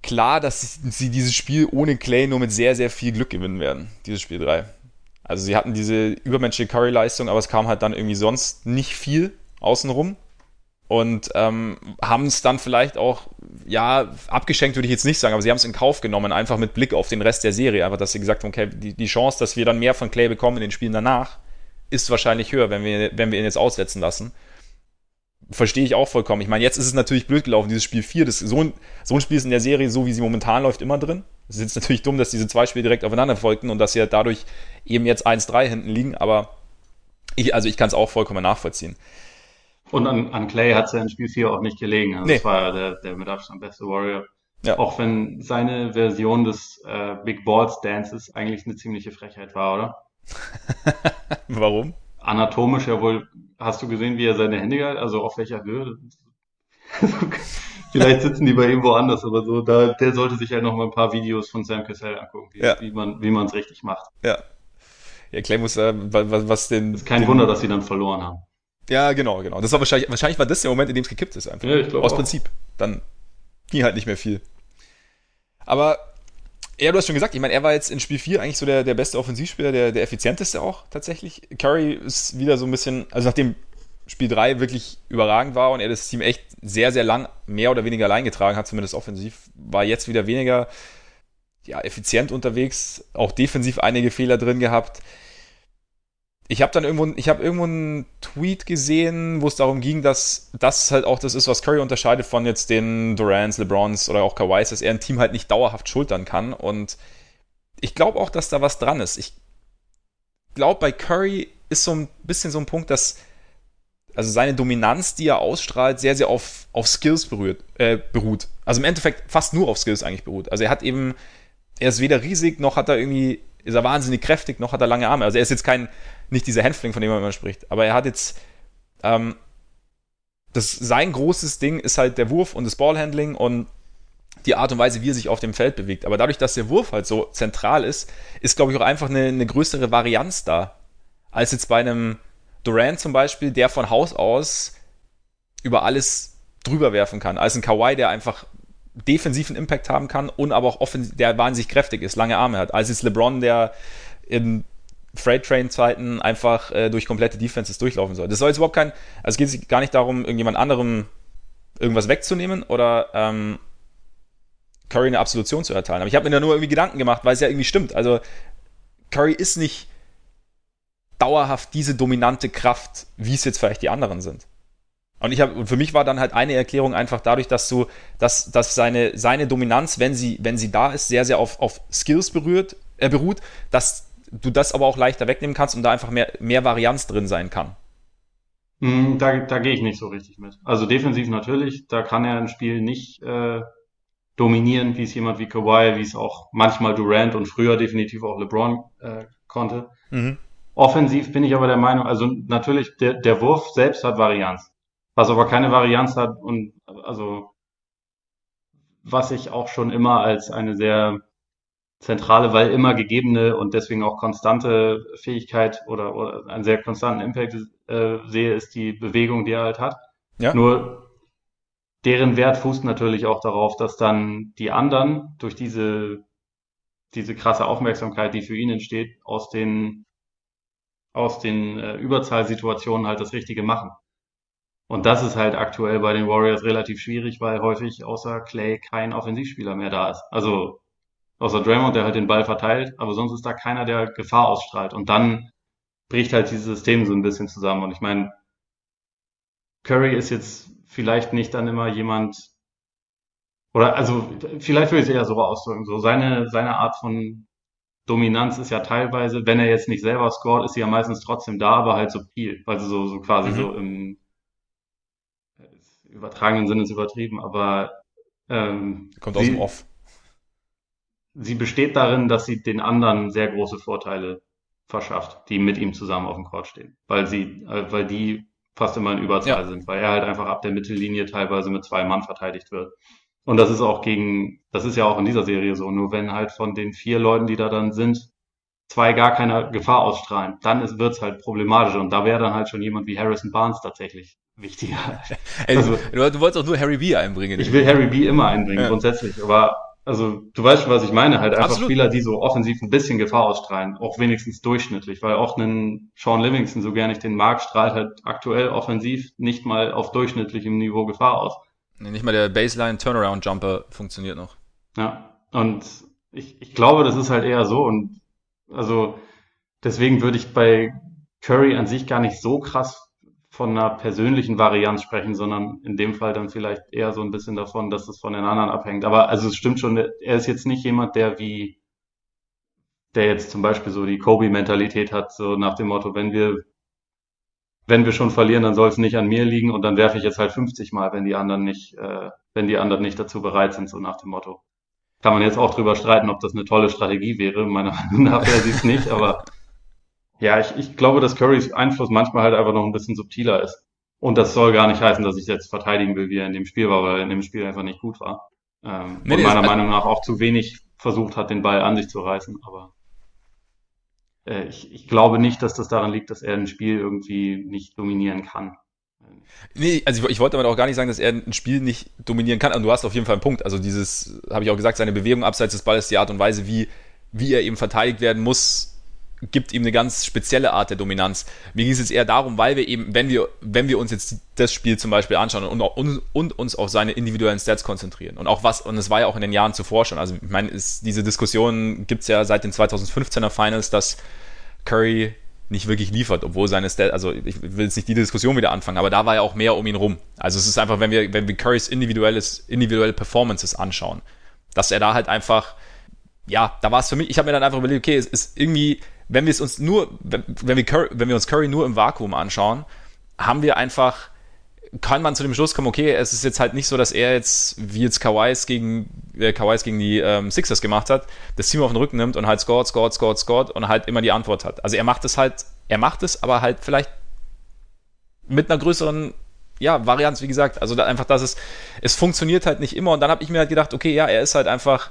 klar, dass sie dieses Spiel ohne Clay nur mit sehr, sehr viel Glück gewinnen werden, dieses Spiel 3. Also sie hatten diese übermenschliche Curry-Leistung, aber es kam halt dann irgendwie sonst nicht viel außenrum und ähm, haben es dann vielleicht auch, ja, abgeschenkt würde ich jetzt nicht sagen, aber sie haben es in Kauf genommen, einfach mit Blick auf den Rest der Serie. Einfach, dass sie gesagt haben, okay, die, die Chance, dass wir dann mehr von Clay bekommen in den Spielen danach, ist wahrscheinlich höher, wenn wir, wenn wir ihn jetzt aussetzen lassen. Verstehe ich auch vollkommen. Ich meine, jetzt ist es natürlich blöd gelaufen, dieses Spiel 4. Das, so, ein, so ein Spiel ist in der Serie, so wie sie momentan läuft, immer drin. Es ist jetzt natürlich dumm, dass diese zwei Spiele direkt aufeinander folgten und dass sie dadurch eben jetzt 1-3 hinten liegen, aber ich, also ich kann es auch vollkommen nachvollziehen. Und an, an Clay hat es ja in Spiel 4 auch nicht gelegen. Also nee. Das war ja der, der mit Abstand beste Warrior. Ja. Auch wenn seine Version des äh, Big Balls Dances eigentlich eine ziemliche Frechheit war, oder? Warum? Anatomisch ja wohl. Hast du gesehen, wie er seine Hände, also auf welcher Höhe? Vielleicht sitzen die bei ihm woanders, aber so, da, der sollte sich halt noch mal ein paar Videos von Sam Cassell angucken, wie, ja. wie man wie man es richtig macht. Ja. Ja, Clay muss, äh, was, was den. ist kein den, Wunder, dass sie dann verloren haben. Ja, genau, genau. Das war wahrscheinlich, wahrscheinlich war das der Moment, in dem es gekippt ist einfach. Ja, ich Aus auch. Prinzip. Dann ging halt nicht mehr viel. Aber ja, du hast schon gesagt, ich meine, er war jetzt in Spiel 4 eigentlich so der, der beste Offensivspieler, der, der effizienteste auch tatsächlich. Curry ist wieder so ein bisschen, also nachdem Spiel 3 wirklich überragend war und er das Team echt sehr, sehr lang mehr oder weniger allein getragen hat, zumindest offensiv, war jetzt wieder weniger ja, effizient unterwegs, auch defensiv einige Fehler drin gehabt. Ich habe dann irgendwo, ich habe irgendwo einen Tweet gesehen, wo es darum ging, dass das halt auch das ist, was Curry unterscheidet von jetzt den Durants, LeBrons oder auch Kawhis, dass er ein Team halt nicht dauerhaft schultern kann. Und ich glaube auch, dass da was dran ist. Ich glaube, bei Curry ist so ein bisschen so ein Punkt, dass also seine Dominanz, die er ausstrahlt, sehr, sehr auf, auf Skills berührt, äh, beruht. Also im Endeffekt fast nur auf Skills eigentlich beruht. Also er hat eben, er ist weder riesig, noch hat er irgendwie, ist er wahnsinnig kräftig, noch hat er lange Arme. Also er ist jetzt kein, nicht dieser Hänfling, von dem man immer spricht. Aber er hat jetzt, ähm, das, sein großes Ding ist halt der Wurf und das Ballhandling und die Art und Weise, wie er sich auf dem Feld bewegt. Aber dadurch, dass der Wurf halt so zentral ist, ist, glaube ich, auch einfach eine, eine größere Varianz da, als jetzt bei einem Durant zum Beispiel, der von Haus aus über alles drüber werfen kann, als ein Kawhi, der einfach defensiven Impact haben kann und aber auch offensiv, der wahnsinnig kräftig ist, lange Arme hat, als ist LeBron, der in Freight Train Zeiten einfach äh, durch komplette Defenses durchlaufen soll. Das soll jetzt überhaupt kein, also es geht gar nicht darum, irgendjemand anderem irgendwas wegzunehmen oder ähm, Curry eine Absolution zu erteilen. Aber ich habe mir da nur irgendwie Gedanken gemacht, weil es ja irgendwie stimmt. Also Curry ist nicht dauerhaft diese dominante Kraft, wie es jetzt vielleicht die anderen sind. Und ich habe, für mich war dann halt eine Erklärung einfach dadurch, dass du, dass, dass seine, seine Dominanz, wenn sie, wenn sie da ist, sehr, sehr auf, auf Skills berührt, äh, beruht, dass du das aber auch leichter wegnehmen kannst und da einfach mehr, mehr Varianz drin sein kann. Hm, da, da gehe ich nicht so richtig mit. Also defensiv natürlich, da kann er ein Spiel nicht äh, dominieren, wie es jemand wie Kawhi, wie es auch manchmal Durant und früher definitiv auch LeBron äh, konnte. Mhm. Offensiv bin ich aber der Meinung, also natürlich, der, der Wurf selbst hat Varianz. Was aber keine Varianz hat und also was ich auch schon immer als eine sehr zentrale, weil immer gegebene und deswegen auch konstante Fähigkeit oder, oder einen sehr konstanten Impact äh, sehe, ist die Bewegung, die er halt hat. Ja. Nur deren Wert fußt natürlich auch darauf, dass dann die anderen durch diese, diese krasse Aufmerksamkeit, die für ihn entsteht, aus den, aus den äh, Überzahlsituationen halt das Richtige machen. Und das ist halt aktuell bei den Warriors relativ schwierig, weil häufig außer Clay kein Offensivspieler mehr da ist. Also Außer Draymond, der halt den Ball verteilt, aber sonst ist da keiner, der Gefahr ausstrahlt. Und dann bricht halt dieses System so ein bisschen zusammen. Und ich meine, Curry ist jetzt vielleicht nicht dann immer jemand, oder also vielleicht würde ich es eher so ausdrücken, so seine, seine Art von Dominanz ist ja teilweise, wenn er jetzt nicht selber scored, ist sie ja meistens trotzdem da, aber halt subtil, also so, so quasi mhm. so im übertragenen Sinne ist übertrieben, aber ähm, kommt aus dem Off sie besteht darin, dass sie den anderen sehr große Vorteile verschafft, die mit ihm zusammen auf dem Court stehen, weil sie, äh, weil die fast immer in Überzahl ja. sind, weil er halt einfach ab der Mittellinie teilweise mit zwei Mann verteidigt wird. Und das ist auch gegen, das ist ja auch in dieser Serie so, nur wenn halt von den vier Leuten, die da dann sind, zwei gar keine Gefahr ausstrahlen, dann wird es halt problematisch und da wäre dann halt schon jemand wie Harrison Barnes tatsächlich wichtiger. also, du, du wolltest auch nur Harry B einbringen. Ich will Harry B immer einbringen, ja. grundsätzlich, aber also du weißt schon, was ich meine, halt einfach Absolut. Spieler, die so offensiv ein bisschen Gefahr ausstrahlen, auch wenigstens durchschnittlich, weil auch ein Sean Livingston, so gerne ich den mag, strahlt halt aktuell offensiv nicht mal auf durchschnittlichem Niveau Gefahr aus. Nee, nicht mal der Baseline Turnaround Jumper funktioniert noch. Ja, und ich, ich glaube, das ist halt eher so und also deswegen würde ich bei Curry an sich gar nicht so krass von einer persönlichen Varianz sprechen, sondern in dem Fall dann vielleicht eher so ein bisschen davon, dass es von den anderen abhängt. Aber also es stimmt schon, er ist jetzt nicht jemand, der wie, der jetzt zum Beispiel so die Kobe-Mentalität hat, so nach dem Motto, wenn wir, wenn wir schon verlieren, dann soll es nicht an mir liegen und dann werfe ich jetzt halt 50 Mal, wenn die anderen nicht, äh, wenn die anderen nicht dazu bereit sind, so nach dem Motto. Kann man jetzt auch drüber streiten, ob das eine tolle Strategie wäre. Meiner Meinung nach wäre sie es nicht, aber ja, ich, ich glaube, dass Currys Einfluss manchmal halt einfach noch ein bisschen subtiler ist. Und das soll gar nicht heißen, dass ich jetzt verteidigen will, wie er in dem Spiel war, weil er in dem Spiel einfach nicht gut war. Ähm, nee, und meiner Meinung nach auch zu wenig versucht hat, den Ball an sich zu reißen. Aber äh, ich, ich glaube nicht, dass das daran liegt, dass er ein Spiel irgendwie nicht dominieren kann. Nee, also ich, ich, wollte aber auch gar nicht sagen, dass er ein Spiel nicht dominieren kann. Und du hast auf jeden Fall einen Punkt. Also dieses, habe ich auch gesagt, seine Bewegung abseits des Balles, die Art und Weise, wie, wie er eben verteidigt werden muss, gibt ihm eine ganz spezielle Art der Dominanz. Mir ging es jetzt eher darum, weil wir eben, wenn wir, wenn wir uns jetzt das Spiel zum Beispiel anschauen und, und, und uns auf seine individuellen Stats konzentrieren und auch was, und es war ja auch in den Jahren zuvor schon, also ich meine, ist, diese Diskussion gibt es ja seit den 2015er Finals, dass Curry nicht wirklich liefert, obwohl seine Stats, also ich will jetzt nicht die Diskussion wieder anfangen, aber da war ja auch mehr um ihn rum. Also es ist einfach, wenn wir, wenn wir Currys individuelles, individuelle Performances anschauen, dass er da halt einfach, ja, da war es für mich, ich habe mir dann einfach überlegt, okay, es ist irgendwie, wenn wir es uns nur, wenn, wir Curry, wenn wir uns Curry nur im Vakuum anschauen, haben wir einfach, kann man zu dem Schluss kommen, okay, es ist jetzt halt nicht so, dass er jetzt, wie jetzt Kawais gegen, äh, Kawais gegen die ähm, Sixers gemacht hat, das Team auf den Rücken nimmt und halt scored, scored, scored, scored und halt immer die Antwort hat. Also er macht es halt, er macht es, aber halt vielleicht mit einer größeren ja, Varianz, wie gesagt, also da einfach, dass es, es funktioniert halt nicht immer. Und dann habe ich mir halt gedacht, okay, ja, er ist halt einfach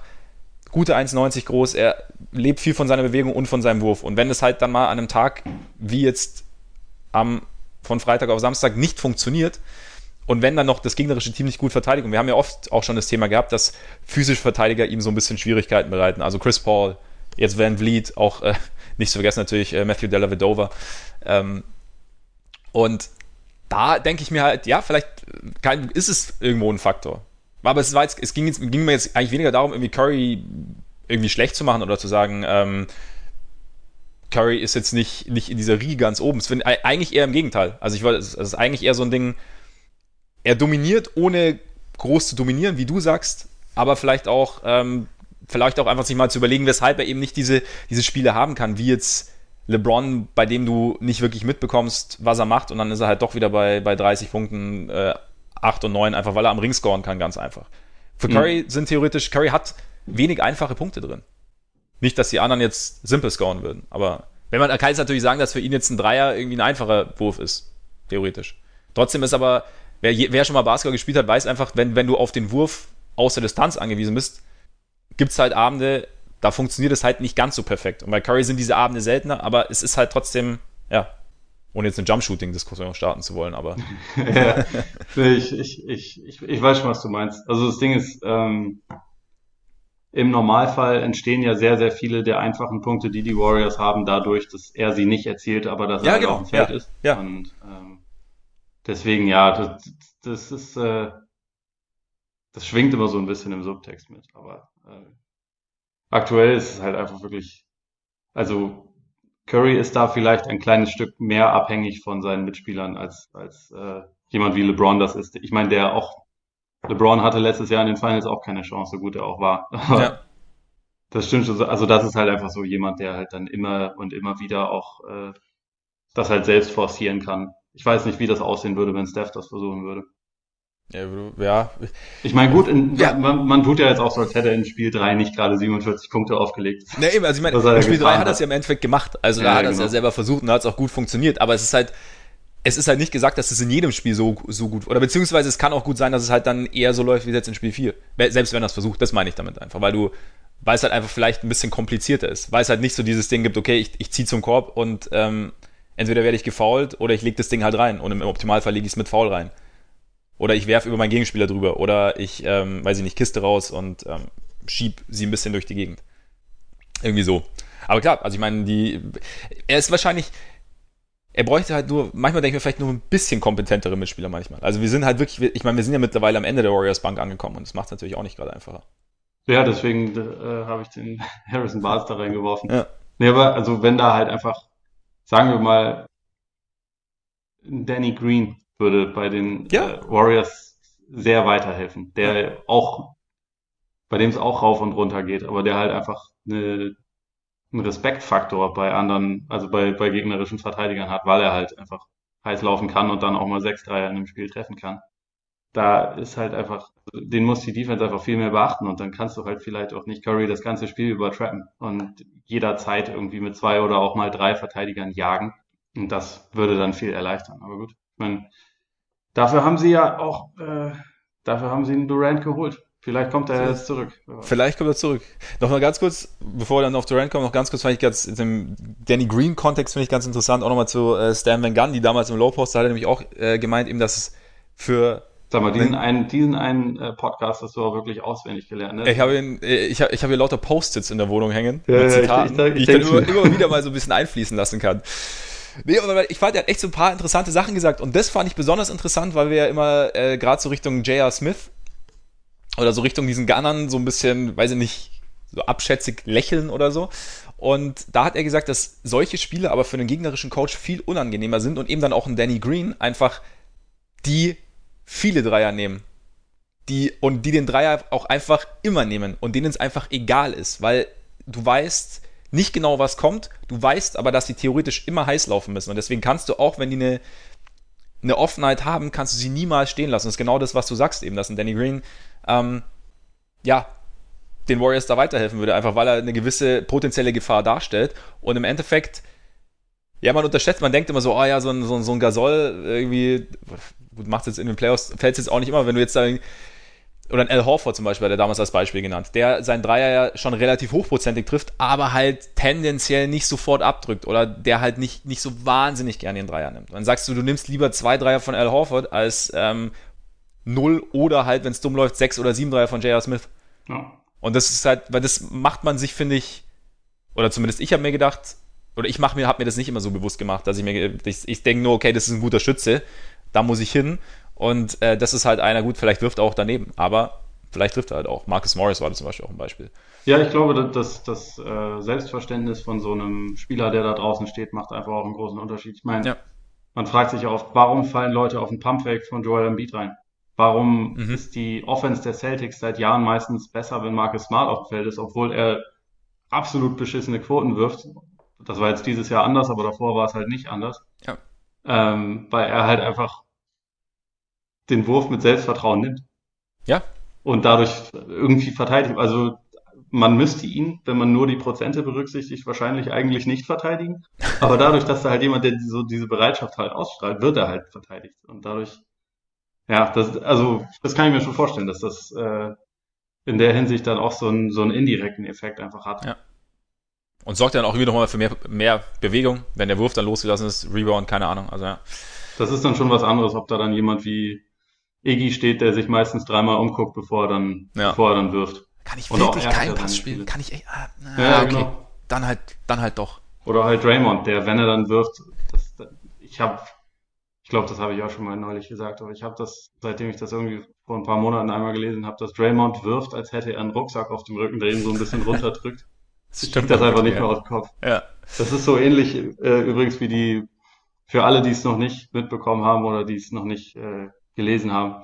gute 1,90 groß, er lebt viel von seiner Bewegung und von seinem Wurf. Und wenn es halt dann mal an einem Tag wie jetzt am, von Freitag auf Samstag nicht funktioniert, und wenn dann noch das gegnerische Team nicht gut verteidigt, und wir haben ja oft auch schon das Thema gehabt, dass physische Verteidiger ihm so ein bisschen Schwierigkeiten bereiten. Also Chris Paul, jetzt Van Vliet, auch äh, nicht zu vergessen natürlich äh, Matthew Della Vedova. Ähm, und da denke ich mir halt, ja, vielleicht kann, ist es irgendwo ein Faktor. Aber es, war jetzt, es ging, jetzt, ging mir jetzt eigentlich weniger darum, irgendwie Curry irgendwie schlecht zu machen oder zu sagen, ähm, Curry ist jetzt nicht, nicht in dieser Riege ganz oben. Es finde eigentlich eher im Gegenteil. Also ich wollte, es ist eigentlich eher so ein Ding, er dominiert ohne groß zu dominieren, wie du sagst, aber vielleicht auch, ähm, vielleicht auch einfach sich mal zu überlegen, weshalb er eben nicht diese, diese Spiele haben kann, wie jetzt LeBron, bei dem du nicht wirklich mitbekommst, was er macht, und dann ist er halt doch wieder bei, bei 30 Punkten, äh, 8 und 9, einfach weil er am Ring scoren kann, ganz einfach. Für mhm. Curry sind theoretisch, Curry hat wenig einfache Punkte drin. Nicht, dass die anderen jetzt simpel scoren würden, aber wenn man, kann es natürlich sagen, dass für ihn jetzt ein Dreier irgendwie ein einfacher Wurf ist, theoretisch. Trotzdem ist aber, wer, wer schon mal Basketball gespielt hat, weiß einfach, wenn, wenn du auf den Wurf aus der Distanz angewiesen bist, gibt es halt Abende, da funktioniert es halt nicht ganz so perfekt. Und bei Curry sind diese Abende seltener, aber es ist halt trotzdem, ja, ohne jetzt eine Jump-Shooting-Diskussion starten zu wollen, aber. ja, ich, ich, ich, ich, ich weiß schon, was du meinst. Also das Ding ist, ähm, im Normalfall entstehen ja sehr, sehr viele der einfachen Punkte, die die Warriors haben, dadurch, dass er sie nicht erzielt, aber dass ja, er genau. auf dem Feld ja. ist. Ja. Und ähm, deswegen, ja, das, das ist, äh, das schwingt immer so ein bisschen im Subtext mit. Aber äh, aktuell ist es halt einfach wirklich, also Curry ist da vielleicht ein kleines Stück mehr abhängig von seinen Mitspielern als, als äh, jemand wie LeBron das ist. Ich meine, der auch, LeBron hatte letztes Jahr in den Finals auch keine Chance, so gut er auch war. ja. Das stimmt schon. Also das ist halt einfach so jemand, der halt dann immer und immer wieder auch äh, das halt selbst forcieren kann. Ich weiß nicht, wie das aussehen würde, wenn Steph das versuchen würde. Ja, ja. Ich meine, gut, in, ja. Man, man, tut ja jetzt auch so, als hätte er in Spiel 3 nicht gerade 47 Punkte aufgelegt. Ne, eben, also ich meine, in Spiel 3 hat er es ja im Endeffekt gemacht. Also ja, da hat er es genau. ja selber versucht und da hat es auch gut funktioniert. Aber es ist halt, es ist halt nicht gesagt, dass es in jedem Spiel so, so gut, oder beziehungsweise es kann auch gut sein, dass es halt dann eher so läuft wie jetzt in Spiel 4. Selbst wenn er es versucht, das meine ich damit einfach, weil du, weil es halt einfach vielleicht ein bisschen komplizierter ist. Weil es halt nicht so dieses Ding gibt, okay, ich, ich ziehe zum Korb und ähm, entweder werde ich gefault oder ich lege das Ding halt rein und im Optimalfall lege ich es mit Foul rein. Oder ich werfe über meinen Gegenspieler drüber. Oder ich, ähm, weiß ich nicht, Kiste raus und ähm, schieb sie ein bisschen durch die Gegend. Irgendwie so. Aber klar, also ich meine, die, er ist wahrscheinlich, er bräuchte halt nur, manchmal denke ich mir vielleicht nur ein bisschen kompetentere Mitspieler manchmal. Also wir sind halt wirklich, ich meine, wir sind ja mittlerweile am Ende der Warriors Bank angekommen und das macht es natürlich auch nicht gerade einfacher. Ja, deswegen äh, habe ich den Harrison Barnes da reingeworfen. Ja. Nee, aber also wenn da halt einfach, sagen wir mal, Danny Green würde bei den ja. äh, Warriors sehr weiterhelfen. Der ja. auch, bei dem es auch rauf und runter geht, aber der halt einfach eine, einen Respektfaktor bei anderen, also bei, bei gegnerischen Verteidigern hat, weil er halt einfach heiß laufen kann und dann auch mal sechs Dreier in einem Spiel treffen kann. Da ist halt einfach, den muss die Defense einfach viel mehr beachten und dann kannst du halt vielleicht auch nicht Curry das ganze Spiel übertrappen und jederzeit irgendwie mit zwei oder auch mal drei Verteidigern jagen. Und das würde dann viel erleichtern. Aber gut, ich meine, dafür haben sie ja auch, äh, dafür haben sie einen Durant geholt. Vielleicht kommt er jetzt zurück. Vielleicht kommt er zurück. Noch mal ganz kurz, bevor wir dann auf Durant kommen, noch ganz kurz fand ich ganz in dem Danny Green Kontext finde ich ganz interessant, auch nochmal zu äh, Stan Van Gunn, die damals im Low Post, da hat er nämlich auch äh, gemeint, eben, dass es für Sag mal, diesen einen, diesen einen äh, Podcast hast du auch wirklich auswendig gelernt. Ne? Ich habe ihn, ich habe, ich habe hier lauter Post-its in der Wohnung hängen ja, mit Zitaten, ja, ich, ich, ich, die ich dann immer, immer wieder mal so ein bisschen einfließen lassen kann. Nee, aber ich fand, er hat echt so ein paar interessante Sachen gesagt. Und das fand ich besonders interessant, weil wir ja immer äh, gerade so Richtung J.R. Smith oder so Richtung diesen Gunnern so ein bisschen, weiß ich nicht, so abschätzig lächeln oder so. Und da hat er gesagt, dass solche Spiele aber für einen gegnerischen Coach viel unangenehmer sind und eben dann auch ein Danny Green einfach die viele Dreier nehmen. Die, und die den Dreier auch einfach immer nehmen und denen es einfach egal ist, weil du weißt nicht genau, was kommt, du weißt aber, dass sie theoretisch immer heiß laufen müssen. Und deswegen kannst du auch, wenn die eine, eine Offenheit haben, kannst du sie niemals stehen lassen. Das ist genau das, was du sagst, eben, dass ein Danny Green, ähm, ja, den Warriors da weiterhelfen würde, einfach weil er eine gewisse potenzielle Gefahr darstellt. Und im Endeffekt, ja, man unterschätzt, man denkt immer so, oh ja, so ein, so ein, so ein Gasol irgendwie, gut, macht jetzt in den Playoffs, fällt jetzt auch nicht immer, wenn du jetzt da, oder ein Al Horford zum Beispiel, der damals als Beispiel genannt, der sein Dreier ja schon relativ hochprozentig trifft, aber halt tendenziell nicht sofort abdrückt oder der halt nicht, nicht so wahnsinnig gerne den Dreier nimmt. Dann sagst du, du nimmst lieber zwei Dreier von Al Horford als ähm, null oder halt, wenn es dumm läuft, sechs oder sieben Dreier von J.R. Smith. Ja. Und das ist halt, weil das macht man sich, finde ich, oder zumindest ich habe mir gedacht, oder ich mache mir, habe mir das nicht immer so bewusst gemacht, dass ich mir, ich, ich denke nur, okay, das ist ein guter Schütze, da muss ich hin. Und äh, das ist halt einer, gut, vielleicht wirft er auch daneben, aber vielleicht trifft er halt auch. Marcus Morris war da zum Beispiel auch ein Beispiel. Ja, ich glaube, dass das äh, Selbstverständnis von so einem Spieler, der da draußen steht, macht einfach auch einen großen Unterschied. Ich meine, ja. man fragt sich oft, warum fallen Leute auf den Pumpfake von Joel Embiid rein? Warum mhm. ist die Offense der Celtics seit Jahren meistens besser, wenn Marcus Smart auf dem Feld ist, obwohl er absolut beschissene Quoten wirft? Das war jetzt dieses Jahr anders, aber davor war es halt nicht anders. Ja ähm, weil er halt einfach den Wurf mit Selbstvertrauen nimmt. Ja. Und dadurch irgendwie verteidigt. Also man müsste ihn, wenn man nur die Prozente berücksichtigt, wahrscheinlich eigentlich nicht verteidigen. Aber dadurch, dass da halt jemand, der so diese Bereitschaft halt ausstrahlt, wird er halt verteidigt. Und dadurch, ja, das, also das kann ich mir schon vorstellen, dass das äh, in der Hinsicht dann auch so, ein, so einen indirekten Effekt einfach hat. Ja. Und sorgt dann auch wieder nochmal für mehr, mehr Bewegung, wenn der Wurf dann losgelassen ist, Rebound, keine Ahnung. Also ja. Das ist dann schon was anderes, ob da dann jemand wie Iggy steht, der sich meistens dreimal umguckt, bevor er dann, ja. bevor er dann wirft. Kann ich wirklich keinen Pass spielen? Kann ich echt. Ah, ah, ja, okay. Genau. Dann halt, dann halt doch. Oder halt Draymond, der, wenn er dann wirft, das, ich habe, ich glaube, das habe ich auch schon mal neulich gesagt, aber ich habe das, seitdem ich das irgendwie vor ein paar Monaten einmal gelesen habe, dass Draymond wirft, als hätte er einen Rucksack auf dem Rücken, der ihn so ein bisschen runterdrückt. Das stimmt das einfach nicht mehr aus dem Kopf. Ja. Das ist so ähnlich äh, übrigens wie die, für alle, die es noch nicht mitbekommen haben oder die es noch nicht äh, gelesen haben.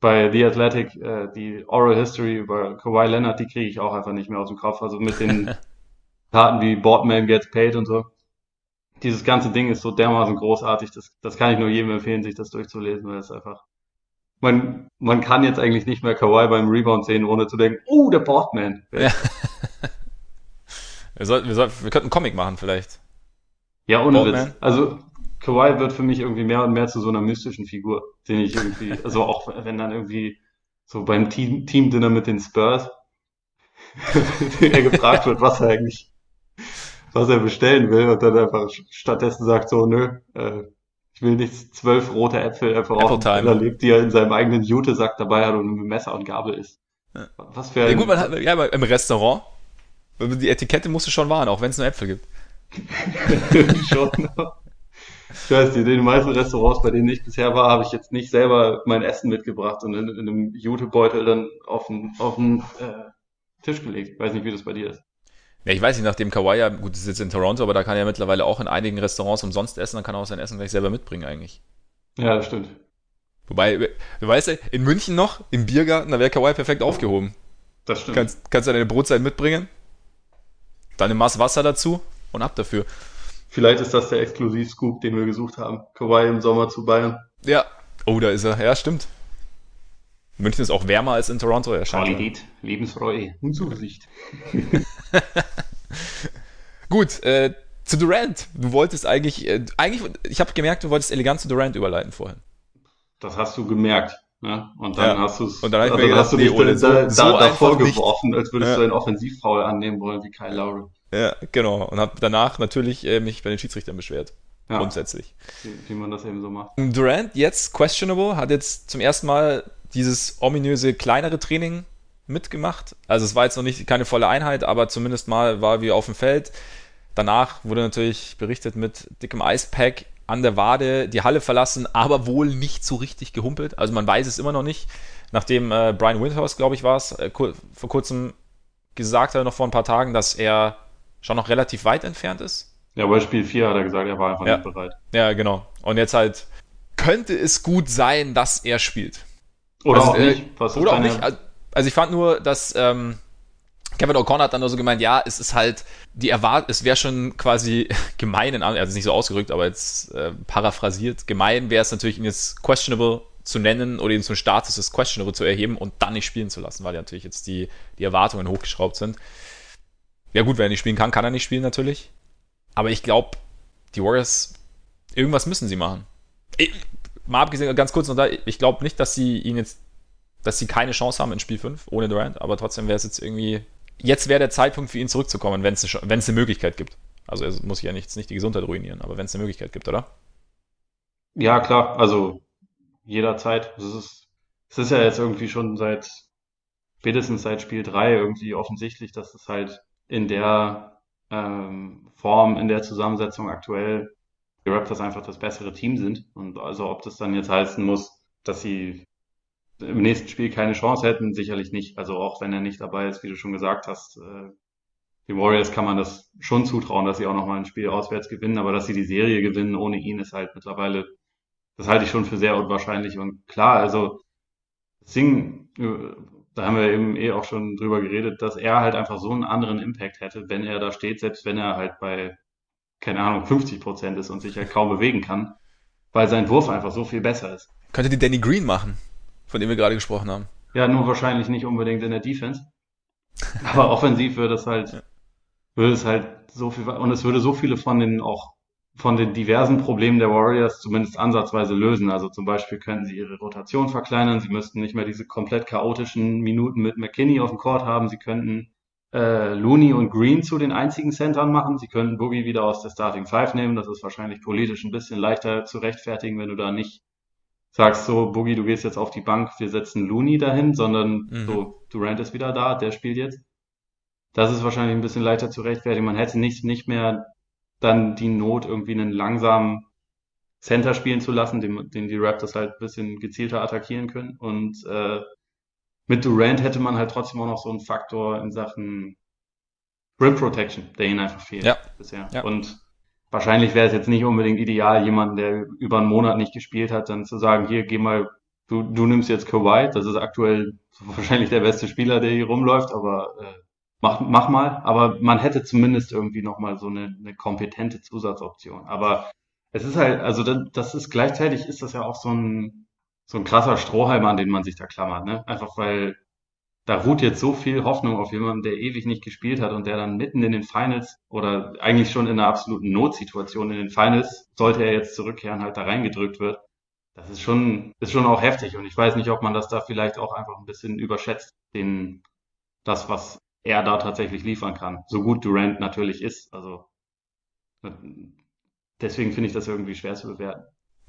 Bei The Athletic, äh, die Oral History über Kawhi Leonard, die kriege ich auch einfach nicht mehr aus dem Kopf. Also mit den Taten wie Boardman gets paid und so. Dieses ganze Ding ist so dermaßen großartig, das, das kann ich nur jedem empfehlen, sich das durchzulesen, weil es einfach man, man kann jetzt eigentlich nicht mehr Kawhi beim Rebound sehen, ohne zu denken, oh, der Boardman. Ja. Wir, sollten, wir, sollten, wir könnten einen Comic machen vielleicht. Ja, ohne Boatman. Witz. Also Kawhi wird für mich irgendwie mehr und mehr zu so einer mystischen Figur, den ich irgendwie, also auch wenn dann irgendwie so beim Team, Team Dinner mit den Spurs er gefragt wird, was er eigentlich, was er bestellen will und dann einfach stattdessen sagt so, nö, äh, ich will nicht zwölf rote Äpfel einfach Apple auf Teller lebt, die er in seinem eigenen Jute-Sack dabei hat und mit Messer und Gabel isst. Ja. Was für ein... Ja gut, man hat, ja, im Restaurant die Etikette musst du schon wahren, auch wenn es nur Äpfel gibt. schon. Ich weiß nicht, in den meisten Restaurants, bei denen ich bisher war, habe ich jetzt nicht selber mein Essen mitgebracht und in, in einem Jutebeutel dann auf den, auf den äh, Tisch gelegt. Ich weiß nicht, wie das bei dir ist. Ja, ich weiß nicht, nachdem Kawaii ja, gut, ist jetzt in Toronto, aber da kann er ja mittlerweile auch in einigen Restaurants umsonst essen, dann kann er auch sein Essen gleich selber mitbringen eigentlich. Ja, das stimmt. Wobei, du weißt, in München noch, im Biergarten, da wäre Kawaii perfekt aufgehoben. Das stimmt. Kannst, kannst du deine Brotzeit mitbringen? Dann ein Maß Wasser dazu und ab dafür. Vielleicht ist das der Exklusiv-Scoop, den wir gesucht haben. Kawhi im Sommer zu Bayern. Ja. Oh, da ist er. Ja, stimmt. München ist auch wärmer als in Toronto. Er Qualität, Lebensfreude und Zuversicht. Gut, äh, zu Durant. Du wolltest eigentlich, äh, eigentlich, ich habe gemerkt, du wolltest elegant zu Durant überleiten vorhin. Das hast du gemerkt. Ne? Und dann ja. hast du es, und dann, dann gedacht, hast du dich nee, da, so, da, davor geworfen, als würdest ja. du einen Offensivfoul annehmen wollen wie Kyle Lowry. Ja, genau. Und habe danach natürlich äh, mich bei den Schiedsrichtern beschwert. Ja. Grundsätzlich. Wie, wie, man das eben so macht. Durant jetzt questionable, hat jetzt zum ersten Mal dieses ominöse kleinere Training mitgemacht. Also es war jetzt noch nicht keine volle Einheit, aber zumindest mal war wir auf dem Feld. Danach wurde natürlich berichtet mit dickem Eispack an der Wade die Halle verlassen, aber wohl nicht so richtig gehumpelt. Also man weiß es immer noch nicht. Nachdem äh, Brian Windhorst, glaube ich, war es, äh, vor kurzem gesagt hat, noch vor ein paar Tagen, dass er schon noch relativ weit entfernt ist. Ja, bei Spiel 4 hat er gesagt, er war einfach ja. nicht bereit. Ja, genau. Und jetzt halt könnte es gut sein, dass er spielt. Oder also, auch äh, nicht. Was oder auch nicht. Also ich fand nur, dass ähm, Kevin O'Connor hat dann nur so gemeint, ja, es ist halt die Erwart es wäre schon quasi gemein, in, also nicht so ausgerückt, aber jetzt äh, paraphrasiert, gemein wäre es natürlich, ihn jetzt questionable zu nennen oder ihn zum Status des questionable zu erheben und dann nicht spielen zu lassen, weil ja natürlich jetzt die, die Erwartungen hochgeschraubt sind. Ja gut, wenn er nicht spielen kann, kann er nicht spielen natürlich. Aber ich glaube, die Warriors, irgendwas müssen sie machen. Ich, mal abgesehen, ganz kurz noch da, ich glaube nicht, dass sie ihn jetzt, dass sie keine Chance haben in Spiel 5 ohne Durant, aber trotzdem wäre es jetzt irgendwie, jetzt wäre der Zeitpunkt für ihn zurückzukommen, wenn es eine, Möglichkeit gibt. Also er muss ja nicht, nicht die Gesundheit ruinieren, aber wenn es eine Möglichkeit gibt, oder? Ja, klar, also jederzeit. Es ist, es ist ja jetzt irgendwie schon seit, spätestens seit Spiel 3 irgendwie offensichtlich, dass es halt in der ähm, Form, in der Zusammensetzung aktuell die Raptors einfach das bessere Team sind. Und also ob das dann jetzt heißen muss, dass sie im nächsten Spiel keine Chance hätten, sicherlich nicht. Also auch wenn er nicht dabei ist, wie du schon gesagt hast, äh, die Warriors kann man das schon zutrauen, dass sie auch nochmal ein Spiel auswärts gewinnen, aber dass sie die Serie gewinnen ohne ihn ist halt mittlerweile, das halte ich schon für sehr unwahrscheinlich. Und klar, also Sing äh, da haben wir eben eh auch schon drüber geredet, dass er halt einfach so einen anderen Impact hätte, wenn er da steht, selbst wenn er halt bei, keine Ahnung, 50 Prozent ist und sich halt kaum bewegen kann, weil sein Wurf einfach so viel besser ist. Könnte die Danny Green machen, von dem wir gerade gesprochen haben. Ja, nur wahrscheinlich nicht unbedingt in der Defense. Aber offensiv würde es halt, ja. würde es halt so viel, und es würde so viele von den auch von den diversen Problemen der Warriors zumindest ansatzweise lösen. Also zum Beispiel könnten sie ihre Rotation verkleinern, sie müssten nicht mehr diese komplett chaotischen Minuten mit McKinney auf dem Court haben, sie könnten äh, Looney und Green zu den einzigen Centern machen, sie könnten Boogie wieder aus der Starting Five nehmen, das ist wahrscheinlich politisch ein bisschen leichter zu rechtfertigen, wenn du da nicht sagst so, Boogie, du gehst jetzt auf die Bank, wir setzen Looney dahin, sondern mhm. so, Durant ist wieder da, der spielt jetzt. Das ist wahrscheinlich ein bisschen leichter zu rechtfertigen. Man hätte nicht, nicht mehr dann die Not, irgendwie einen langsamen Center spielen zu lassen, den, den die Raptors halt ein bisschen gezielter attackieren können. Und äh, mit Durant hätte man halt trotzdem auch noch so einen Faktor in Sachen Rim Protection, der ihnen einfach fehlt ja. bisher. Ja. Und wahrscheinlich wäre es jetzt nicht unbedingt ideal, jemanden, der über einen Monat nicht gespielt hat, dann zu sagen, hier, geh mal, du, du nimmst jetzt Kawhi, das ist aktuell wahrscheinlich der beste Spieler, der hier rumläuft, aber äh, mach, mach mal, aber man hätte zumindest irgendwie nochmal so eine, eine kompetente Zusatzoption. Aber es ist halt, also das ist gleichzeitig ist das ja auch so ein, so ein krasser Strohhalm, an den man sich da klammert, ne? Einfach weil da ruht jetzt so viel Hoffnung auf jemanden, der ewig nicht gespielt hat und der dann mitten in den Finals oder eigentlich schon in einer absoluten Notsituation in den Finals, sollte er jetzt zurückkehren, halt da reingedrückt wird. Das ist schon, ist schon auch heftig und ich weiß nicht, ob man das da vielleicht auch einfach ein bisschen überschätzt, den, das, was er da tatsächlich liefern kann. So gut Durant natürlich ist. Also deswegen finde ich das irgendwie schwer zu bewerten.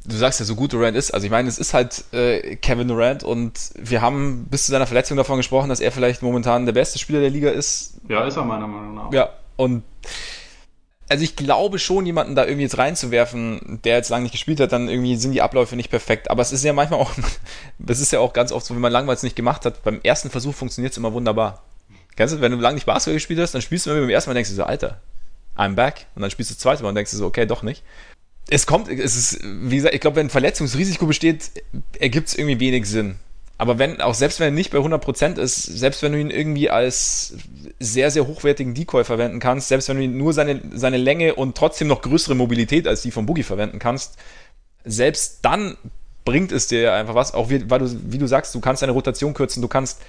Du sagst ja, so gut Durant ist. Also ich meine, es ist halt äh, Kevin Durant und wir haben bis zu seiner Verletzung davon gesprochen, dass er vielleicht momentan der beste Spieler der Liga ist. Ja, ist er meiner Meinung nach. Ja, und also ich glaube schon, jemanden da irgendwie jetzt reinzuwerfen, der jetzt lange nicht gespielt hat, dann irgendwie sind die Abläufe nicht perfekt. Aber es ist ja manchmal auch, das ist ja auch ganz oft so, wenn man langweilig nicht gemacht hat, beim ersten Versuch funktioniert es immer wunderbar. Kennst du, wenn du lange nicht Basketball gespielt hast, dann spielst du immer beim ersten Mal denkst du so, Alter, I'm back. Und dann spielst du das zweite Mal und denkst du so, okay, doch nicht. Es kommt, es ist, wie gesagt, ich glaube, wenn ein Verletzungsrisiko besteht, ergibt es irgendwie wenig Sinn. Aber wenn, auch selbst wenn er nicht bei 100% ist, selbst wenn du ihn irgendwie als sehr, sehr hochwertigen Decoy verwenden kannst, selbst wenn du ihn nur seine, seine Länge und trotzdem noch größere Mobilität als die von Boogie verwenden kannst, selbst dann bringt es dir einfach was, auch wie, weil du, wie du sagst, du kannst deine Rotation kürzen, du kannst,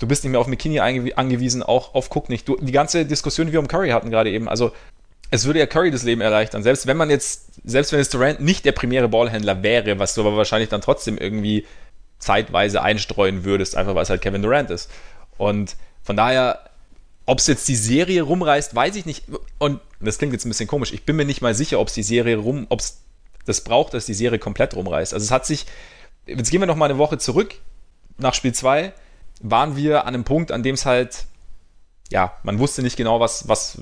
du bist nicht mehr auf McKinney angewiesen, auch auf Cook nicht. Du, die ganze Diskussion, die wir um Curry hatten gerade eben, also es würde ja Curry das Leben erleichtern. Selbst wenn man jetzt, selbst wenn es Durant nicht der primäre Ballhändler wäre, was du aber wahrscheinlich dann trotzdem irgendwie zeitweise einstreuen würdest, einfach weil es halt Kevin Durant ist. Und von daher, ob es jetzt die Serie rumreißt, weiß ich nicht. Und das klingt jetzt ein bisschen komisch. Ich bin mir nicht mal sicher, ob es die Serie rum, ob es das braucht, dass die Serie komplett rumreißt. Also es hat sich, jetzt gehen wir noch mal eine Woche zurück. Nach Spiel 2 waren wir an einem Punkt, an dem es halt, ja, man wusste nicht genau, was, was,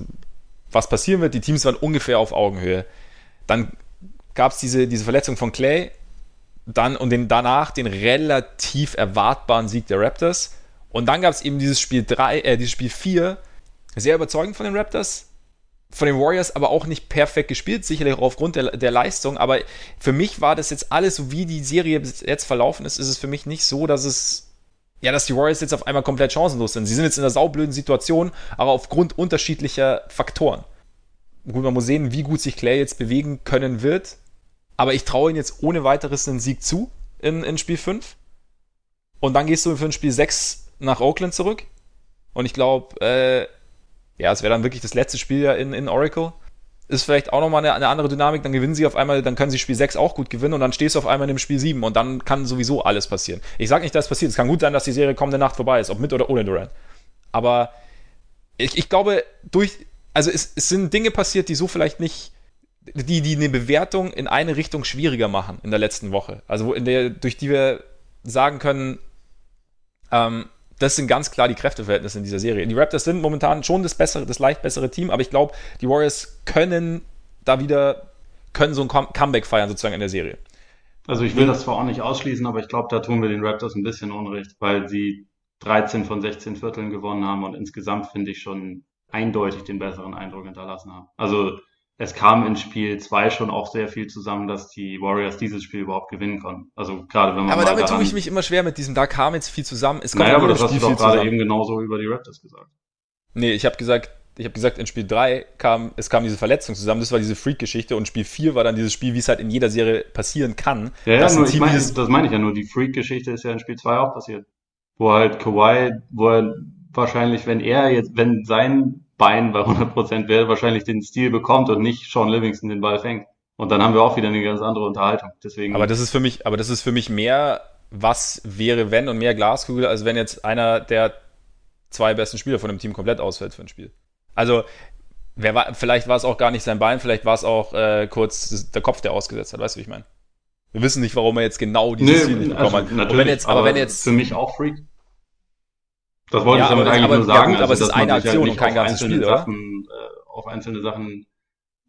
was passieren wird. Die Teams waren ungefähr auf Augenhöhe. Dann gab es diese, diese Verletzung von Clay, dann und den, danach den relativ erwartbaren Sieg der Raptors. Und dann gab es eben dieses Spiel 3, äh, dieses Spiel 4, sehr überzeugend von den Raptors, von den Warriors aber auch nicht perfekt gespielt, sicherlich auch aufgrund der, der Leistung. Aber für mich war das jetzt alles, so wie die Serie jetzt verlaufen ist, ist es für mich nicht so, dass es, ja, dass die Warriors jetzt auf einmal komplett chancenlos sind. Sie sind jetzt in einer saublöden Situation, aber aufgrund unterschiedlicher Faktoren. Gut, man muss sehen, wie gut sich Clay jetzt bewegen können wird. Aber ich traue ihm jetzt ohne weiteres einen Sieg zu in, in Spiel 5. Und dann gehst du für ein Spiel 6 nach Oakland zurück. Und ich glaube, äh, ja, es wäre dann wirklich das letzte Spiel ja in, in Oracle. Ist vielleicht auch nochmal eine, eine andere Dynamik, dann gewinnen sie auf einmal, dann können sie Spiel 6 auch gut gewinnen und dann stehst du auf einmal in dem Spiel 7 und dann kann sowieso alles passieren. Ich sage nicht, dass es passiert. Es kann gut sein, dass die Serie kommende Nacht vorbei ist, ob mit oder ohne Durant. Aber ich, ich glaube, durch, also es, es sind Dinge passiert, die so vielleicht nicht, die, die eine Bewertung in eine Richtung schwieriger machen in der letzten Woche. Also in der, durch die wir sagen können, ähm, das sind ganz klar die Kräfteverhältnisse in dieser Serie. Die Raptors sind momentan schon das bessere, das leicht bessere Team, aber ich glaube, die Warriors können da wieder, können so ein Comeback feiern sozusagen in der Serie. Also ich will das zwar auch nicht ausschließen, aber ich glaube, da tun wir den Raptors ein bisschen Unrecht, weil sie 13 von 16 Vierteln gewonnen haben und insgesamt finde ich schon eindeutig den besseren Eindruck hinterlassen haben. Also es kam in Spiel 2 schon auch sehr viel zusammen, dass die Warriors dieses Spiel überhaupt gewinnen konnten. Also gerade wenn man Aber damit tue ich mich immer schwer mit diesem, da kam jetzt viel zusammen. Es naja, aber das hast du doch gerade eben genauso über die Raptors gesagt. Nee, ich habe gesagt, ich habe gesagt, in Spiel 3 kam, es kam diese Verletzung zusammen, das war diese Freak-Geschichte und Spiel 4 war dann dieses Spiel, wie es halt in jeder Serie passieren kann. Ja, ja nur, ich mein, das meine ich ja nur, die Freak-Geschichte ist ja in Spiel 2 auch passiert. Wo halt Kawhi, wo er wahrscheinlich, wenn er jetzt, wenn sein Bein bei 100% wäre, wahrscheinlich den Stil bekommt und nicht Sean Livingston den Ball fängt. Und dann haben wir auch wieder eine ganz andere Unterhaltung. Deswegen. Aber das ist für mich, aber das ist für mich mehr, was wäre wenn und mehr Glaskugel, als wenn jetzt einer der zwei besten Spieler von dem Team komplett ausfällt für ein Spiel. Also, wer war, vielleicht war es auch gar nicht sein Bein, vielleicht war es auch äh, kurz der Kopf, der ausgesetzt hat. Weißt du, wie ich meine? Wir wissen nicht, warum er jetzt genau dieses Ziel nicht bekommen also, hat. Wenn jetzt, aber, aber wenn jetzt für mich auch Freak. Das wollte ja, ich damit aber, eigentlich aber, nur sagen. Ja gut, aber also, es ist eine Aktion halt und kein ganzes Spiel, Sachen, äh, auf einzelne Sachen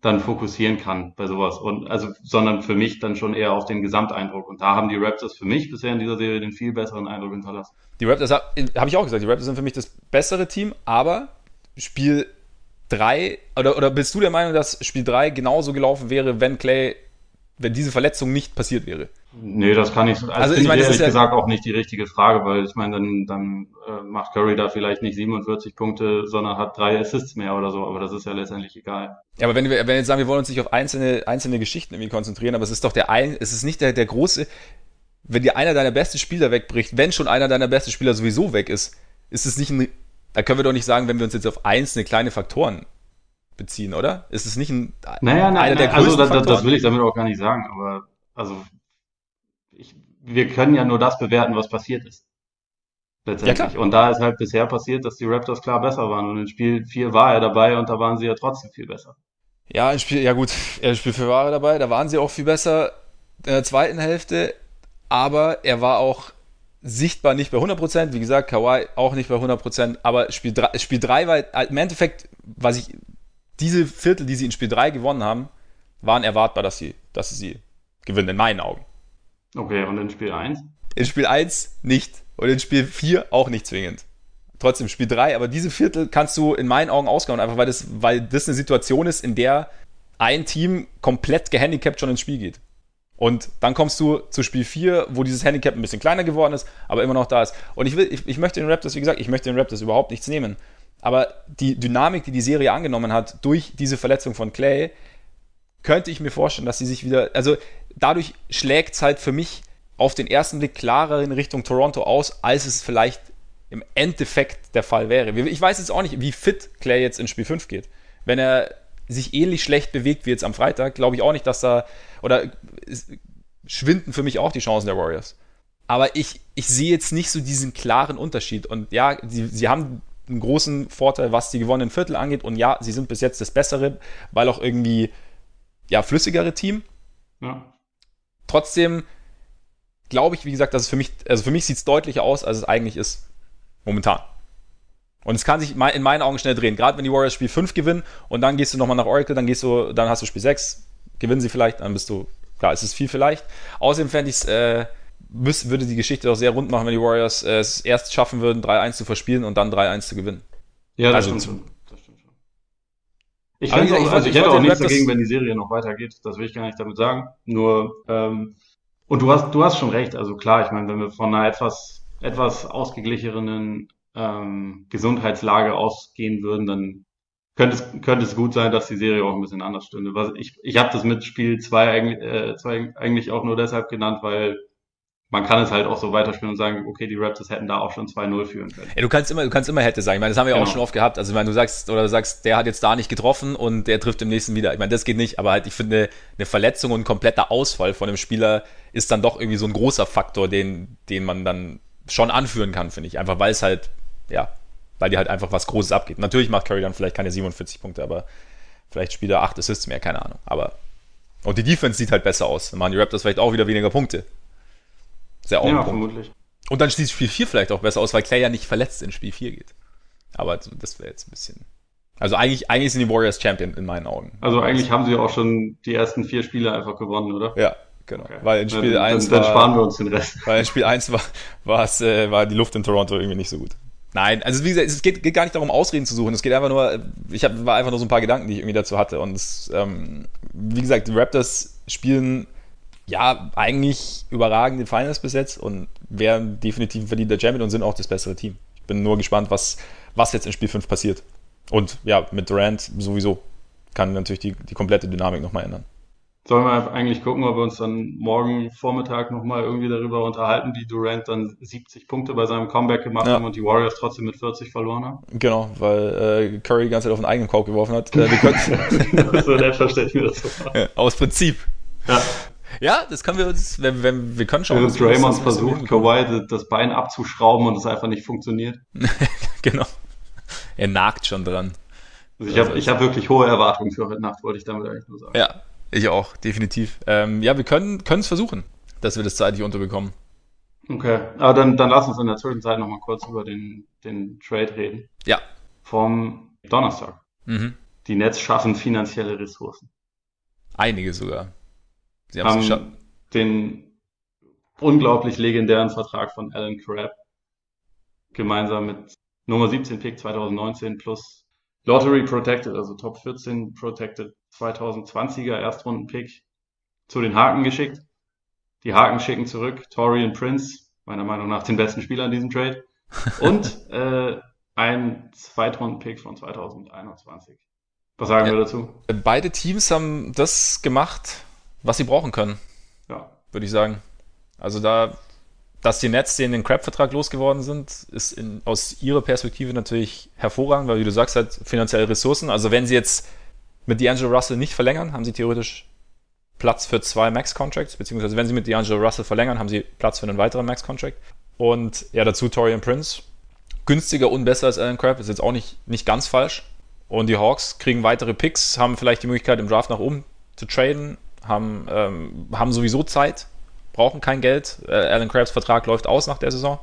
dann fokussieren kann bei sowas. Und also, sondern für mich dann schon eher auf den Gesamteindruck. Und da haben die Raptors für mich bisher in dieser Serie den viel besseren Eindruck hinterlassen. Die Raptors, habe hab ich auch gesagt, die Raptors sind für mich das bessere Team, aber Spiel 3, oder, oder bist du der Meinung, dass Spiel 3 genauso gelaufen wäre, wenn Clay, wenn diese Verletzung nicht passiert wäre? Nee, das kann ich, also, also ich meine, ehrlich ja gesagt auch nicht die richtige Frage, weil ich meine, dann, dann äh, macht Curry da vielleicht nicht 47 Punkte, sondern hat drei Assists mehr oder so, aber das ist ja letztendlich egal. Ja, aber wenn wir, wenn wir jetzt sagen, wir wollen uns nicht auf einzelne, einzelne Geschichten irgendwie konzentrieren, aber es ist doch der ein, es ist nicht der, der große, wenn dir einer deiner besten Spieler wegbricht, wenn schon einer deiner besten Spieler sowieso weg ist, ist es nicht ein, da können wir doch nicht sagen, wenn wir uns jetzt auf einzelne kleine Faktoren beziehen, oder? Ist es nicht ein, naja, nein, einer der nein, also das, das will ich damit auch gar nicht sagen, aber also ich, wir können ja nur das bewerten, was passiert ist. Letztendlich. Ja, und da ist halt bisher passiert, dass die Raptors klar besser waren. Und in Spiel 4 war er dabei und da waren sie ja trotzdem viel besser. Ja, in Spiel, ja gut, in Spiel 4 war er dabei, da waren sie auch viel besser in der zweiten Hälfte, aber er war auch sichtbar nicht bei 100%, wie gesagt, Kawhi auch nicht bei 100%, aber Spiel 3, Spiel 3 war im Endeffekt, was ich, diese Viertel, die sie in Spiel 3 gewonnen haben, waren erwartbar, dass sie, dass sie sie gewinnen, in meinen Augen. Okay, und in Spiel 1? In Spiel 1 nicht. Und in Spiel 4 auch nicht zwingend. Trotzdem Spiel 3, aber diese Viertel kannst du in meinen Augen ausgauen, einfach weil das, weil das eine Situation ist, in der ein Team komplett gehandicapt schon ins Spiel geht. Und dann kommst du zu Spiel 4, wo dieses Handicap ein bisschen kleiner geworden ist, aber immer noch da ist. Und ich will, ich, ich möchte den Raptors, wie gesagt, ich möchte den Raptors überhaupt nichts nehmen. Aber die Dynamik, die die Serie angenommen hat durch diese Verletzung von Clay, könnte ich mir vorstellen, dass sie sich wieder, also dadurch schlägt es halt für mich auf den ersten Blick klarer in Richtung Toronto aus, als es vielleicht im Endeffekt der Fall wäre. Ich weiß jetzt auch nicht, wie fit Clay jetzt in Spiel 5 geht. Wenn er sich ähnlich schlecht bewegt wie jetzt am Freitag, glaube ich auch nicht, dass da, oder schwinden für mich auch die Chancen der Warriors. Aber ich, ich sehe jetzt nicht so diesen klaren Unterschied. Und ja, sie, sie haben einen großen Vorteil, was die gewonnenen Viertel angeht. Und ja, sie sind bis jetzt das Bessere, weil auch irgendwie, ja, flüssigere Team. Ja. Trotzdem glaube ich, wie gesagt, dass es für mich, also für mich sieht es deutlicher aus, als es eigentlich ist. Momentan. Und es kann sich in meinen Augen schnell drehen. Gerade wenn die Warriors Spiel 5 gewinnen und dann gehst du nochmal nach Oracle, dann gehst du, dann hast du Spiel 6, gewinnen sie vielleicht, dann bist du, klar, es ist viel vielleicht. Außerdem fände ich es, äh, würde die Geschichte auch sehr rund machen, wenn die Warriors äh, es erst schaffen würden, 3-1 zu verspielen und dann 3-1 zu gewinnen. Ja, das also, stimmt schon. Ich, auch, ich, also ich hätte auch nichts dagegen, wenn die Serie noch weitergeht. Das will ich gar nicht damit sagen. Nur, ähm, und du hast, du hast schon recht. Also klar, ich meine, wenn wir von einer etwas, etwas ausgeglichenen ähm, Gesundheitslage ausgehen würden, dann könnte es, könnte es gut sein, dass die Serie auch ein bisschen anders stünde. Was ich ich habe das mit Spiel 2 eigentlich, äh, zwei eigentlich auch nur deshalb genannt, weil man kann es halt auch so weiterspielen und sagen, okay, die Raptors hätten da auch schon 2-0 führen können. Ja, du kannst immer, du kannst immer hätte sagen. Ich meine, das haben wir genau. auch schon oft gehabt. Also, meine, du sagst, oder du sagst, der hat jetzt da nicht getroffen und der trifft im nächsten wieder. Ich meine, das geht nicht, aber halt, ich finde, eine Verletzung und ein kompletter Ausfall von einem Spieler ist dann doch irgendwie so ein großer Faktor, den, den man dann schon anführen kann, finde ich. Einfach weil es halt ja, weil dir halt einfach was Großes abgeht. Natürlich macht Curry dann vielleicht keine 47 Punkte, aber vielleicht spielt er 8 Assists mehr, keine Ahnung. Aber und die Defense sieht halt besser aus. Dann machen die Raptors vielleicht auch wieder weniger Punkte. Sehr ja, vermutlich. Und dann sieht Spiel 4 vielleicht auch besser aus, weil Clay ja nicht verletzt in Spiel 4 geht. Aber das wäre jetzt ein bisschen. Also eigentlich, eigentlich sind die Warriors Champion in meinen Augen. Also eigentlich haben sie auch schon die ersten vier Spiele einfach gewonnen, oder? Ja, genau. Okay. Weil in Spiel dann, 1 dann, dann sparen wir uns den Rest. Weil in Spiel 1 war, war's, äh, war die Luft in Toronto irgendwie nicht so gut. Nein, also wie gesagt, es geht, geht, gar nicht darum, Ausreden zu suchen. Es geht einfach nur, ich hab, war einfach nur so ein paar Gedanken, die ich irgendwie dazu hatte. Und es, ähm, wie gesagt, die Raptors spielen ja eigentlich überragende Finals bis jetzt und wären definitiv verdienter Champion und sind auch das bessere Team. Ich bin nur gespannt, was, was jetzt in Spiel 5 passiert. Und ja, mit Durant sowieso kann natürlich die, die komplette Dynamik nochmal ändern. Sollen wir eigentlich gucken, ob wir uns dann morgen Vormittag nochmal irgendwie darüber unterhalten, wie Durant dann 70 Punkte bei seinem Comeback gemacht ja. haben und die Warriors trotzdem mit 40 verloren haben? Genau, weil äh, Curry die ganze Zeit auf den eigenen Korb geworfen hat. Äh, wir können, so selbstverständlich mir das so ja, Aus Prinzip. Ja. Ja, das können wir uns, wenn, wenn wir können schauen. Während Draymond versucht, Kawhi das Bein abzuschrauben und es einfach nicht funktioniert. genau. Er nagt schon dran. Also ich habe ich hab wirklich hohe Erwartungen für heute Nacht, wollte ich damit eigentlich nur sagen. Ja, ich auch, definitiv. Ähm, ja, wir können es versuchen, dass wir das zeitlich unterbekommen. Okay, aber dann, dann lass uns in der Zwischenzeit nochmal kurz über den, den Trade reden. Ja. Vom Donnerstag. Mhm. Die Nets schaffen finanzielle Ressourcen. Einige sogar. Sie haben geschafft. den unglaublich legendären Vertrag von Alan Crabb gemeinsam mit Nummer 17 Pick 2019 plus Lottery Protected, also Top 14 Protected 2020er Erstrunden-Pick zu den Haken geschickt. Die Haken schicken zurück Torian Prince, meiner Meinung nach den besten Spieler in diesem Trade. Und äh, ein Zweitrunden-Pick von 2021. Was sagen ja, wir dazu? Beide Teams haben das gemacht, was sie brauchen können. Ja. Würde ich sagen. Also da dass die Nets den, den Crab-Vertrag losgeworden sind, ist in, aus ihrer Perspektive natürlich hervorragend, weil wie du sagst, halt finanzielle Ressourcen. Also wenn sie jetzt mit D'Angelo Russell nicht verlängern, haben sie theoretisch Platz für zwei Max-Contracts, beziehungsweise wenn sie mit D'Angelo Russell verlängern, haben sie Platz für einen weiteren Max-Contract. Und ja, dazu Torian Prince. Günstiger und besser als Alan Crab, ist jetzt auch nicht, nicht ganz falsch. Und die Hawks kriegen weitere Picks, haben vielleicht die Möglichkeit, im Draft nach oben zu traden, haben, ähm, haben sowieso Zeit, brauchen kein Geld. Äh, Alan Krabs Vertrag läuft aus nach der Saison.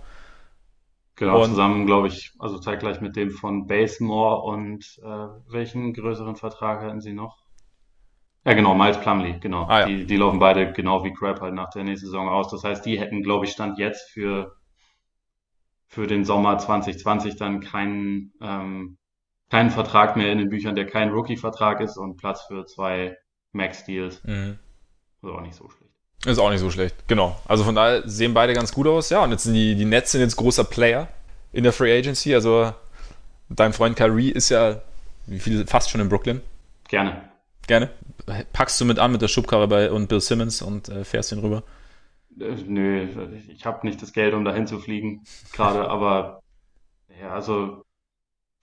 Genau, und, zusammen, glaube ich, also zeitgleich mit dem von Basemore und äh, welchen größeren Vertrag hatten sie noch? Ja, genau, Miles Plumley, genau. Ah, ja. die, die laufen beide genau wie Crab halt nach der nächsten Saison aus. Das heißt, die hätten, glaube ich, Stand jetzt für, für den Sommer 2020 dann keinen, ähm, keinen Vertrag mehr in den Büchern, der kein Rookie-Vertrag ist und Platz für zwei Max-Deals. Mhm. Also auch nicht so schlecht. Ist auch nicht so schlecht, genau. Also von daher sehen beide ganz gut aus. Ja, und jetzt sind die, die Nets sind jetzt großer Player in der Free Agency. Also dein Freund Kyrie ist ja, wie viele, fast schon in Brooklyn. Gerne. Gerne. Packst du mit an mit der Schubkarre bei und Bill Simmons und äh, fährst ihn rüber? Äh, nö, ich habe nicht das Geld, um dahin zu fliegen, gerade, aber ja, also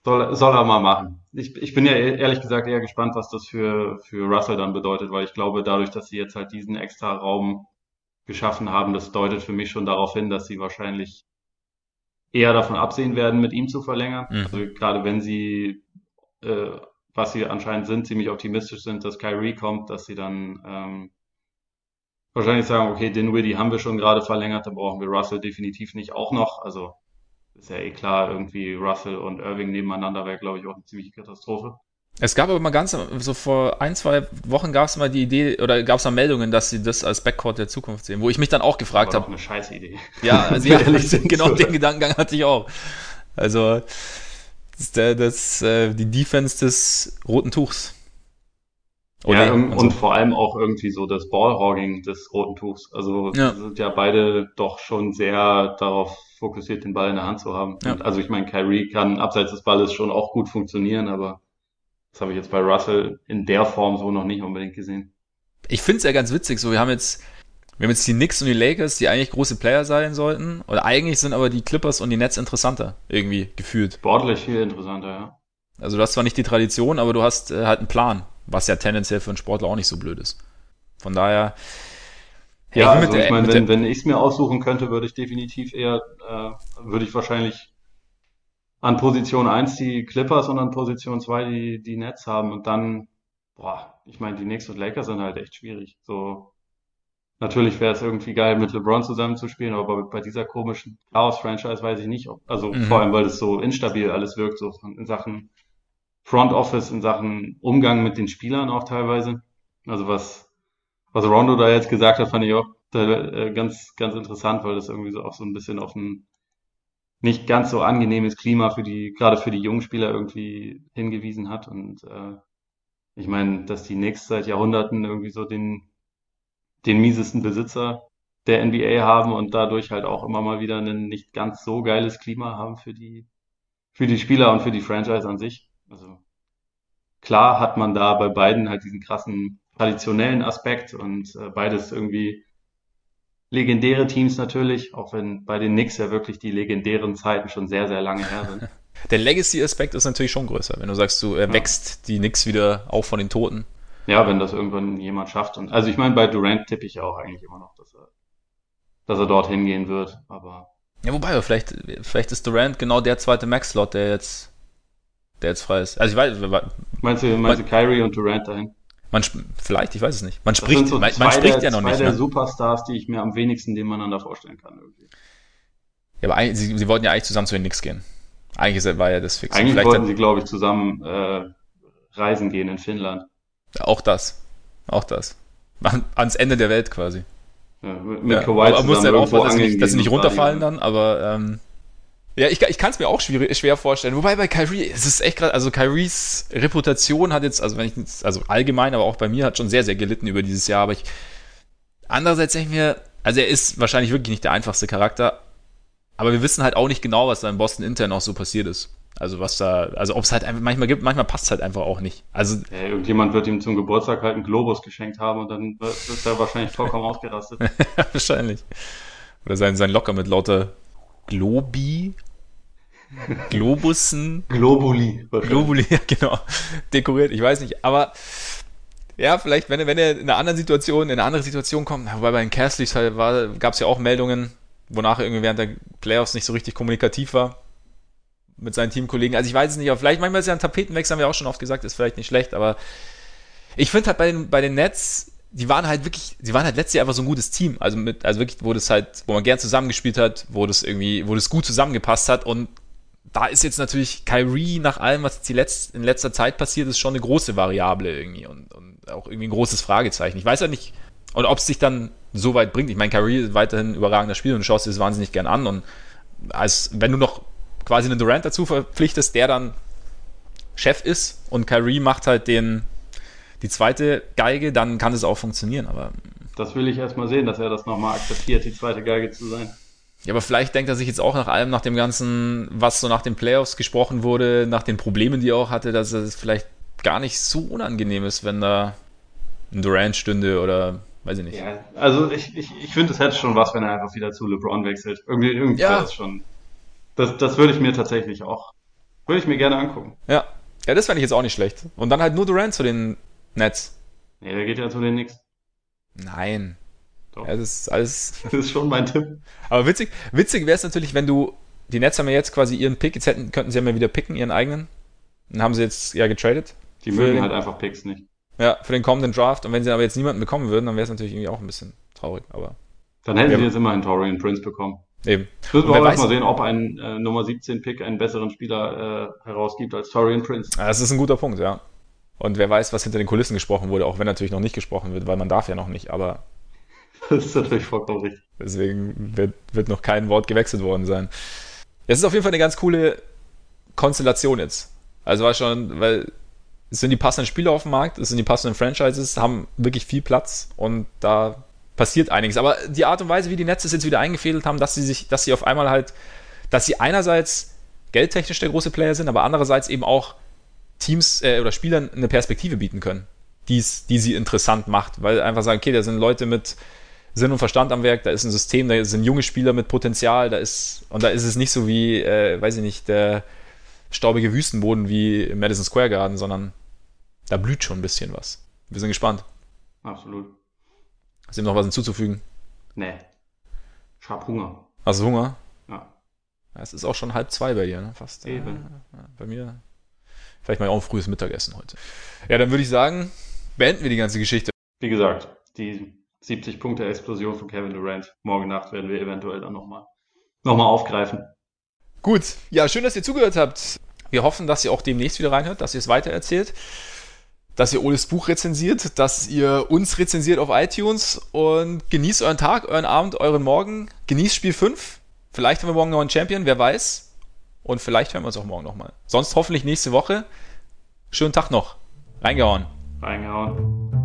soll, soll er mal machen. Ich, ich bin ja e-, ehrlich gesagt eher gespannt, was das für, für Russell dann bedeutet, weil ich glaube, dadurch, dass sie jetzt halt diesen extra Raum geschaffen haben, das deutet für mich schon darauf hin, dass sie wahrscheinlich eher davon absehen werden, mit ihm zu verlängern. Mhm. Also gerade wenn sie, äh, was sie anscheinend sind, ziemlich optimistisch sind, dass Kyrie kommt, dass sie dann ähm, wahrscheinlich sagen, okay, Dinwiddie haben wir schon gerade verlängert, dann brauchen wir Russell definitiv nicht auch noch. Also ist ja eh klar, irgendwie Russell und Irving nebeneinander wäre, glaube ich, auch eine ziemliche Katastrophe. Es gab aber mal ganz, so vor ein, zwei Wochen gab es mal die Idee, oder gab es mal Meldungen, dass sie das als Backcourt der Zukunft sehen, wo ich mich dann auch gefragt habe. eine scheiß Idee. Ja, also ja, genau den Gedankengang hatte ich auch. Also, das, das, das, äh, die Defense des roten Tuchs. Oder ja, und, also. und vor allem auch irgendwie so das Ballhogging des roten Tuchs. Also ja. sind ja beide doch schon sehr darauf fokussiert, den Ball in der Hand zu haben. Ja. also ich meine, Kyrie kann abseits des Balles schon auch gut funktionieren, aber das habe ich jetzt bei Russell in der Form so noch nicht unbedingt gesehen. Ich finde es ja ganz witzig, so wir haben jetzt wir haben jetzt die Knicks und die Lakers, die eigentlich große Player sein sollten. Oder eigentlich sind aber die Clippers und die Nets interessanter, irgendwie gefühlt. Sportlich viel interessanter, ja. Also du hast zwar nicht die Tradition, aber du hast äh, halt einen Plan, was ja tendenziell für einen Sportler auch nicht so blöd ist. Von daher, ja, also ich meine, wenn, wenn ich es mir aussuchen könnte, würde ich definitiv eher, äh, würde ich wahrscheinlich an Position 1 die Clippers und an Position 2 die, die Nets haben und dann, boah, ich meine, die Knicks und Lakers sind halt echt schwierig. So, natürlich wäre es irgendwie geil, mit LeBron zusammenzuspielen, aber bei, bei dieser komischen Chaos-Franchise weiß ich nicht, ob, also mhm. vor allem, weil es so instabil alles wirkt, so in Sachen Front Office, in Sachen Umgang mit den Spielern auch teilweise. Also was was Rondo da jetzt gesagt hat, fand ich auch äh, ganz, ganz interessant, weil das irgendwie so auch so ein bisschen auf ein nicht ganz so angenehmes Klima für die, gerade für die jungen Spieler irgendwie hingewiesen hat. Und äh, ich meine, dass die Knicks seit Jahrhunderten irgendwie so den, den miesesten Besitzer der NBA haben und dadurch halt auch immer mal wieder ein nicht ganz so geiles Klima haben für die, für die Spieler und für die Franchise an sich. Also klar hat man da bei beiden halt diesen krassen traditionellen Aspekt und äh, beides irgendwie legendäre Teams natürlich, auch wenn bei den Knicks ja wirklich die legendären Zeiten schon sehr, sehr lange her sind. Der Legacy-Aspekt ist natürlich schon größer, wenn du sagst, du äh, wächst die Knicks wieder auf von den Toten. Ja, wenn das irgendwann jemand schafft. Und also ich meine, bei Durant tippe ich auch eigentlich immer noch, dass er, dass er dort hingehen wird, aber. Ja, wobei, vielleicht, vielleicht ist Durant genau der zweite Max-Slot, der jetzt, der jetzt frei ist. Also ich weiß. Meinst du, meinst du Kyrie und Durant dahin? Man, vielleicht, ich weiß es nicht. Man spricht, so man, man spricht der, ja noch zwei nicht. der ne? Superstars, die ich mir am wenigsten nebeneinander vorstellen kann. Irgendwie. Ja, aber sie, sie wollten ja eigentlich zusammen zu den Knicks gehen. Eigentlich war ja das fix. Eigentlich vielleicht wollten sie, glaube ich, zusammen äh, reisen gehen in Finnland. Auch das. Auch das. Ans Ende der Welt quasi. Ja, mit, ja, Kawhi aber muss ja aufpassen, dass, sie, dass sie nicht runterfallen dann, aber ähm, ja, ich, ich kann es mir auch schwierig, schwer vorstellen. Wobei bei Kyrie, es ist echt gerade, also Kyries Reputation hat jetzt, also wenn ich jetzt, also allgemein, aber auch bei mir hat schon sehr, sehr gelitten über dieses Jahr. Aber ich, andererseits denke ich mir, also er ist wahrscheinlich wirklich nicht der einfachste Charakter, aber wir wissen halt auch nicht genau, was da in Boston intern auch so passiert ist. Also was da, also ob es halt einfach manchmal gibt, manchmal passt es halt einfach auch nicht. Also ja, irgendjemand wird ihm zum Geburtstag halt einen Globus geschenkt haben und dann wird, wird er wahrscheinlich vollkommen ausgerastet. wahrscheinlich. Oder sein, sein Locker mit lauter Globi, Globussen. Globuli. Globuli, ja, genau. Dekoriert, ich weiß nicht. Aber ja, vielleicht, wenn, wenn er in einer anderen Situation, in eine andere Situation kommt, wobei bei den Castleys halt war, gab es ja auch Meldungen, wonach er irgendwie während der Playoffs nicht so richtig kommunikativ war mit seinen Teamkollegen. Also ich weiß es nicht, aber vielleicht manchmal ist ja ein Tapetenwechsel, haben wir auch schon oft gesagt, ist vielleicht nicht schlecht, aber ich finde halt bei den, bei den Nets, die waren halt wirklich, sie waren halt letztes Jahr einfach so ein gutes Team. Also mit, also wirklich, wo das halt, wo man gern zusammengespielt hat, wo das irgendwie, wo das gut zusammengepasst hat und da ist jetzt natürlich Kyrie nach allem, was jetzt die Letz-, in letzter Zeit passiert ist, schon eine große Variable irgendwie und, und auch irgendwie ein großes Fragezeichen. Ich weiß ja nicht, und ob es sich dann so weit bringt. Ich meine, Kyrie ist weiterhin ein überragender Spieler und du schaust dir das wahnsinnig gern an und als wenn du noch quasi einen Durant dazu verpflichtest, der dann Chef ist und Kyrie macht halt den die zweite Geige, dann kann das auch funktionieren, aber das will ich erstmal sehen, dass er das nochmal akzeptiert, die zweite Geige zu sein. Ja, aber vielleicht denkt er sich jetzt auch nach allem, nach dem ganzen, was so nach den Playoffs gesprochen wurde, nach den Problemen, die er auch hatte, dass es vielleicht gar nicht so unangenehm ist, wenn da ein Durant stünde oder weiß ich nicht. Ja, also ich, ich, ich finde, es hätte schon was, wenn er einfach wieder zu LeBron wechselt. Irgendwie, irgendwie Ja. das schon. Das, das würde ich mir tatsächlich auch, würde ich mir gerne angucken. Ja. Ja, das fände ich jetzt auch nicht schlecht. Und dann halt nur Durant zu den Nets. Nee, der geht ja zu den Knicks. Nein. Doch. Ja, das ist alles. Das ist schon mein Tipp. Aber witzig, witzig wäre es natürlich, wenn du. Die Nets haben ja jetzt quasi ihren Pick, jetzt hätten, könnten sie ja mal wieder picken, ihren eigenen. Dann haben sie jetzt ja getradet. Die mögen den- halt einfach Picks nicht. Ja, für den kommenden Draft. Und wenn sie aber jetzt niemanden bekommen würden, dann wäre es natürlich irgendwie auch ein bisschen traurig. Aber Dann hätten Ja. sie jetzt immerhin Torian Prince bekommen. eben. Müssen wir auch weiß- mal sehen, ob ein äh, Nummer 17 Pick einen besseren Spieler äh, herausgibt als Torian Prince. Ja, Das ist ein guter Punkt, ja. Und wer weiß, was hinter den Kulissen gesprochen wurde, auch wenn natürlich noch nicht gesprochen wird, weil man darf ja noch nicht, aber Das ist natürlich vollkommen richtig. deswegen wird, wird noch kein Wort gewechselt worden sein. Es ist auf jeden Fall eine ganz coole Konstellation jetzt. Also war schon, weil es sind die passenden Spieler auf dem Markt, es sind die passenden Franchises, haben wirklich viel Platz und da passiert einiges. Aber die Art und Weise, wie die Netze es jetzt wieder eingefädelt haben, dass sie sich, dass sie auf einmal halt, dass sie einerseits geldtechnisch der große Player sind, aber andererseits eben auch Teams äh, oder Spielern eine Perspektive bieten können, die's, die sie interessant macht, weil einfach sagen, okay, da sind Leute mit Sinn und Verstand am Werk, da ist ein System, da sind junge Spieler mit Potenzial, da ist, und da ist es nicht so wie, äh, weiß ich nicht, der staubige Wüstenboden wie im Madison Square Garden, sondern da blüht schon ein bisschen was. Wir sind gespannt. Absolut. Ist ihm noch was hinzuzufügen? Nee. Ich hab Hunger. Hast du Hunger? Ja. Es ist auch schon halb zwei bei dir, ne? Fast. Eben. Ja, bei mir. Vielleicht mal auch ein frühes Mittagessen heute. Ja, dann würde ich sagen, beenden wir die ganze Geschichte. Wie gesagt, die 70 Punkte Explosion von Kevin Durant. Morgen Nacht werden wir eventuell dann nochmal noch mal aufgreifen. Gut, ja, schön, dass ihr zugehört habt. Wir hoffen, dass ihr auch demnächst wieder reinhört, dass ihr es weitererzählt, dass ihr Oles Buch rezensiert, dass ihr uns rezensiert auf iTunes und genießt euren Tag, euren Abend, euren Morgen. Genießt Spiel 5. Vielleicht haben wir morgen noch einen Champion, wer weiß. Und vielleicht hören wir uns auch morgen nochmal. Sonst hoffentlich nächste Woche. Schönen Tag noch. Reingehauen. Reingehauen.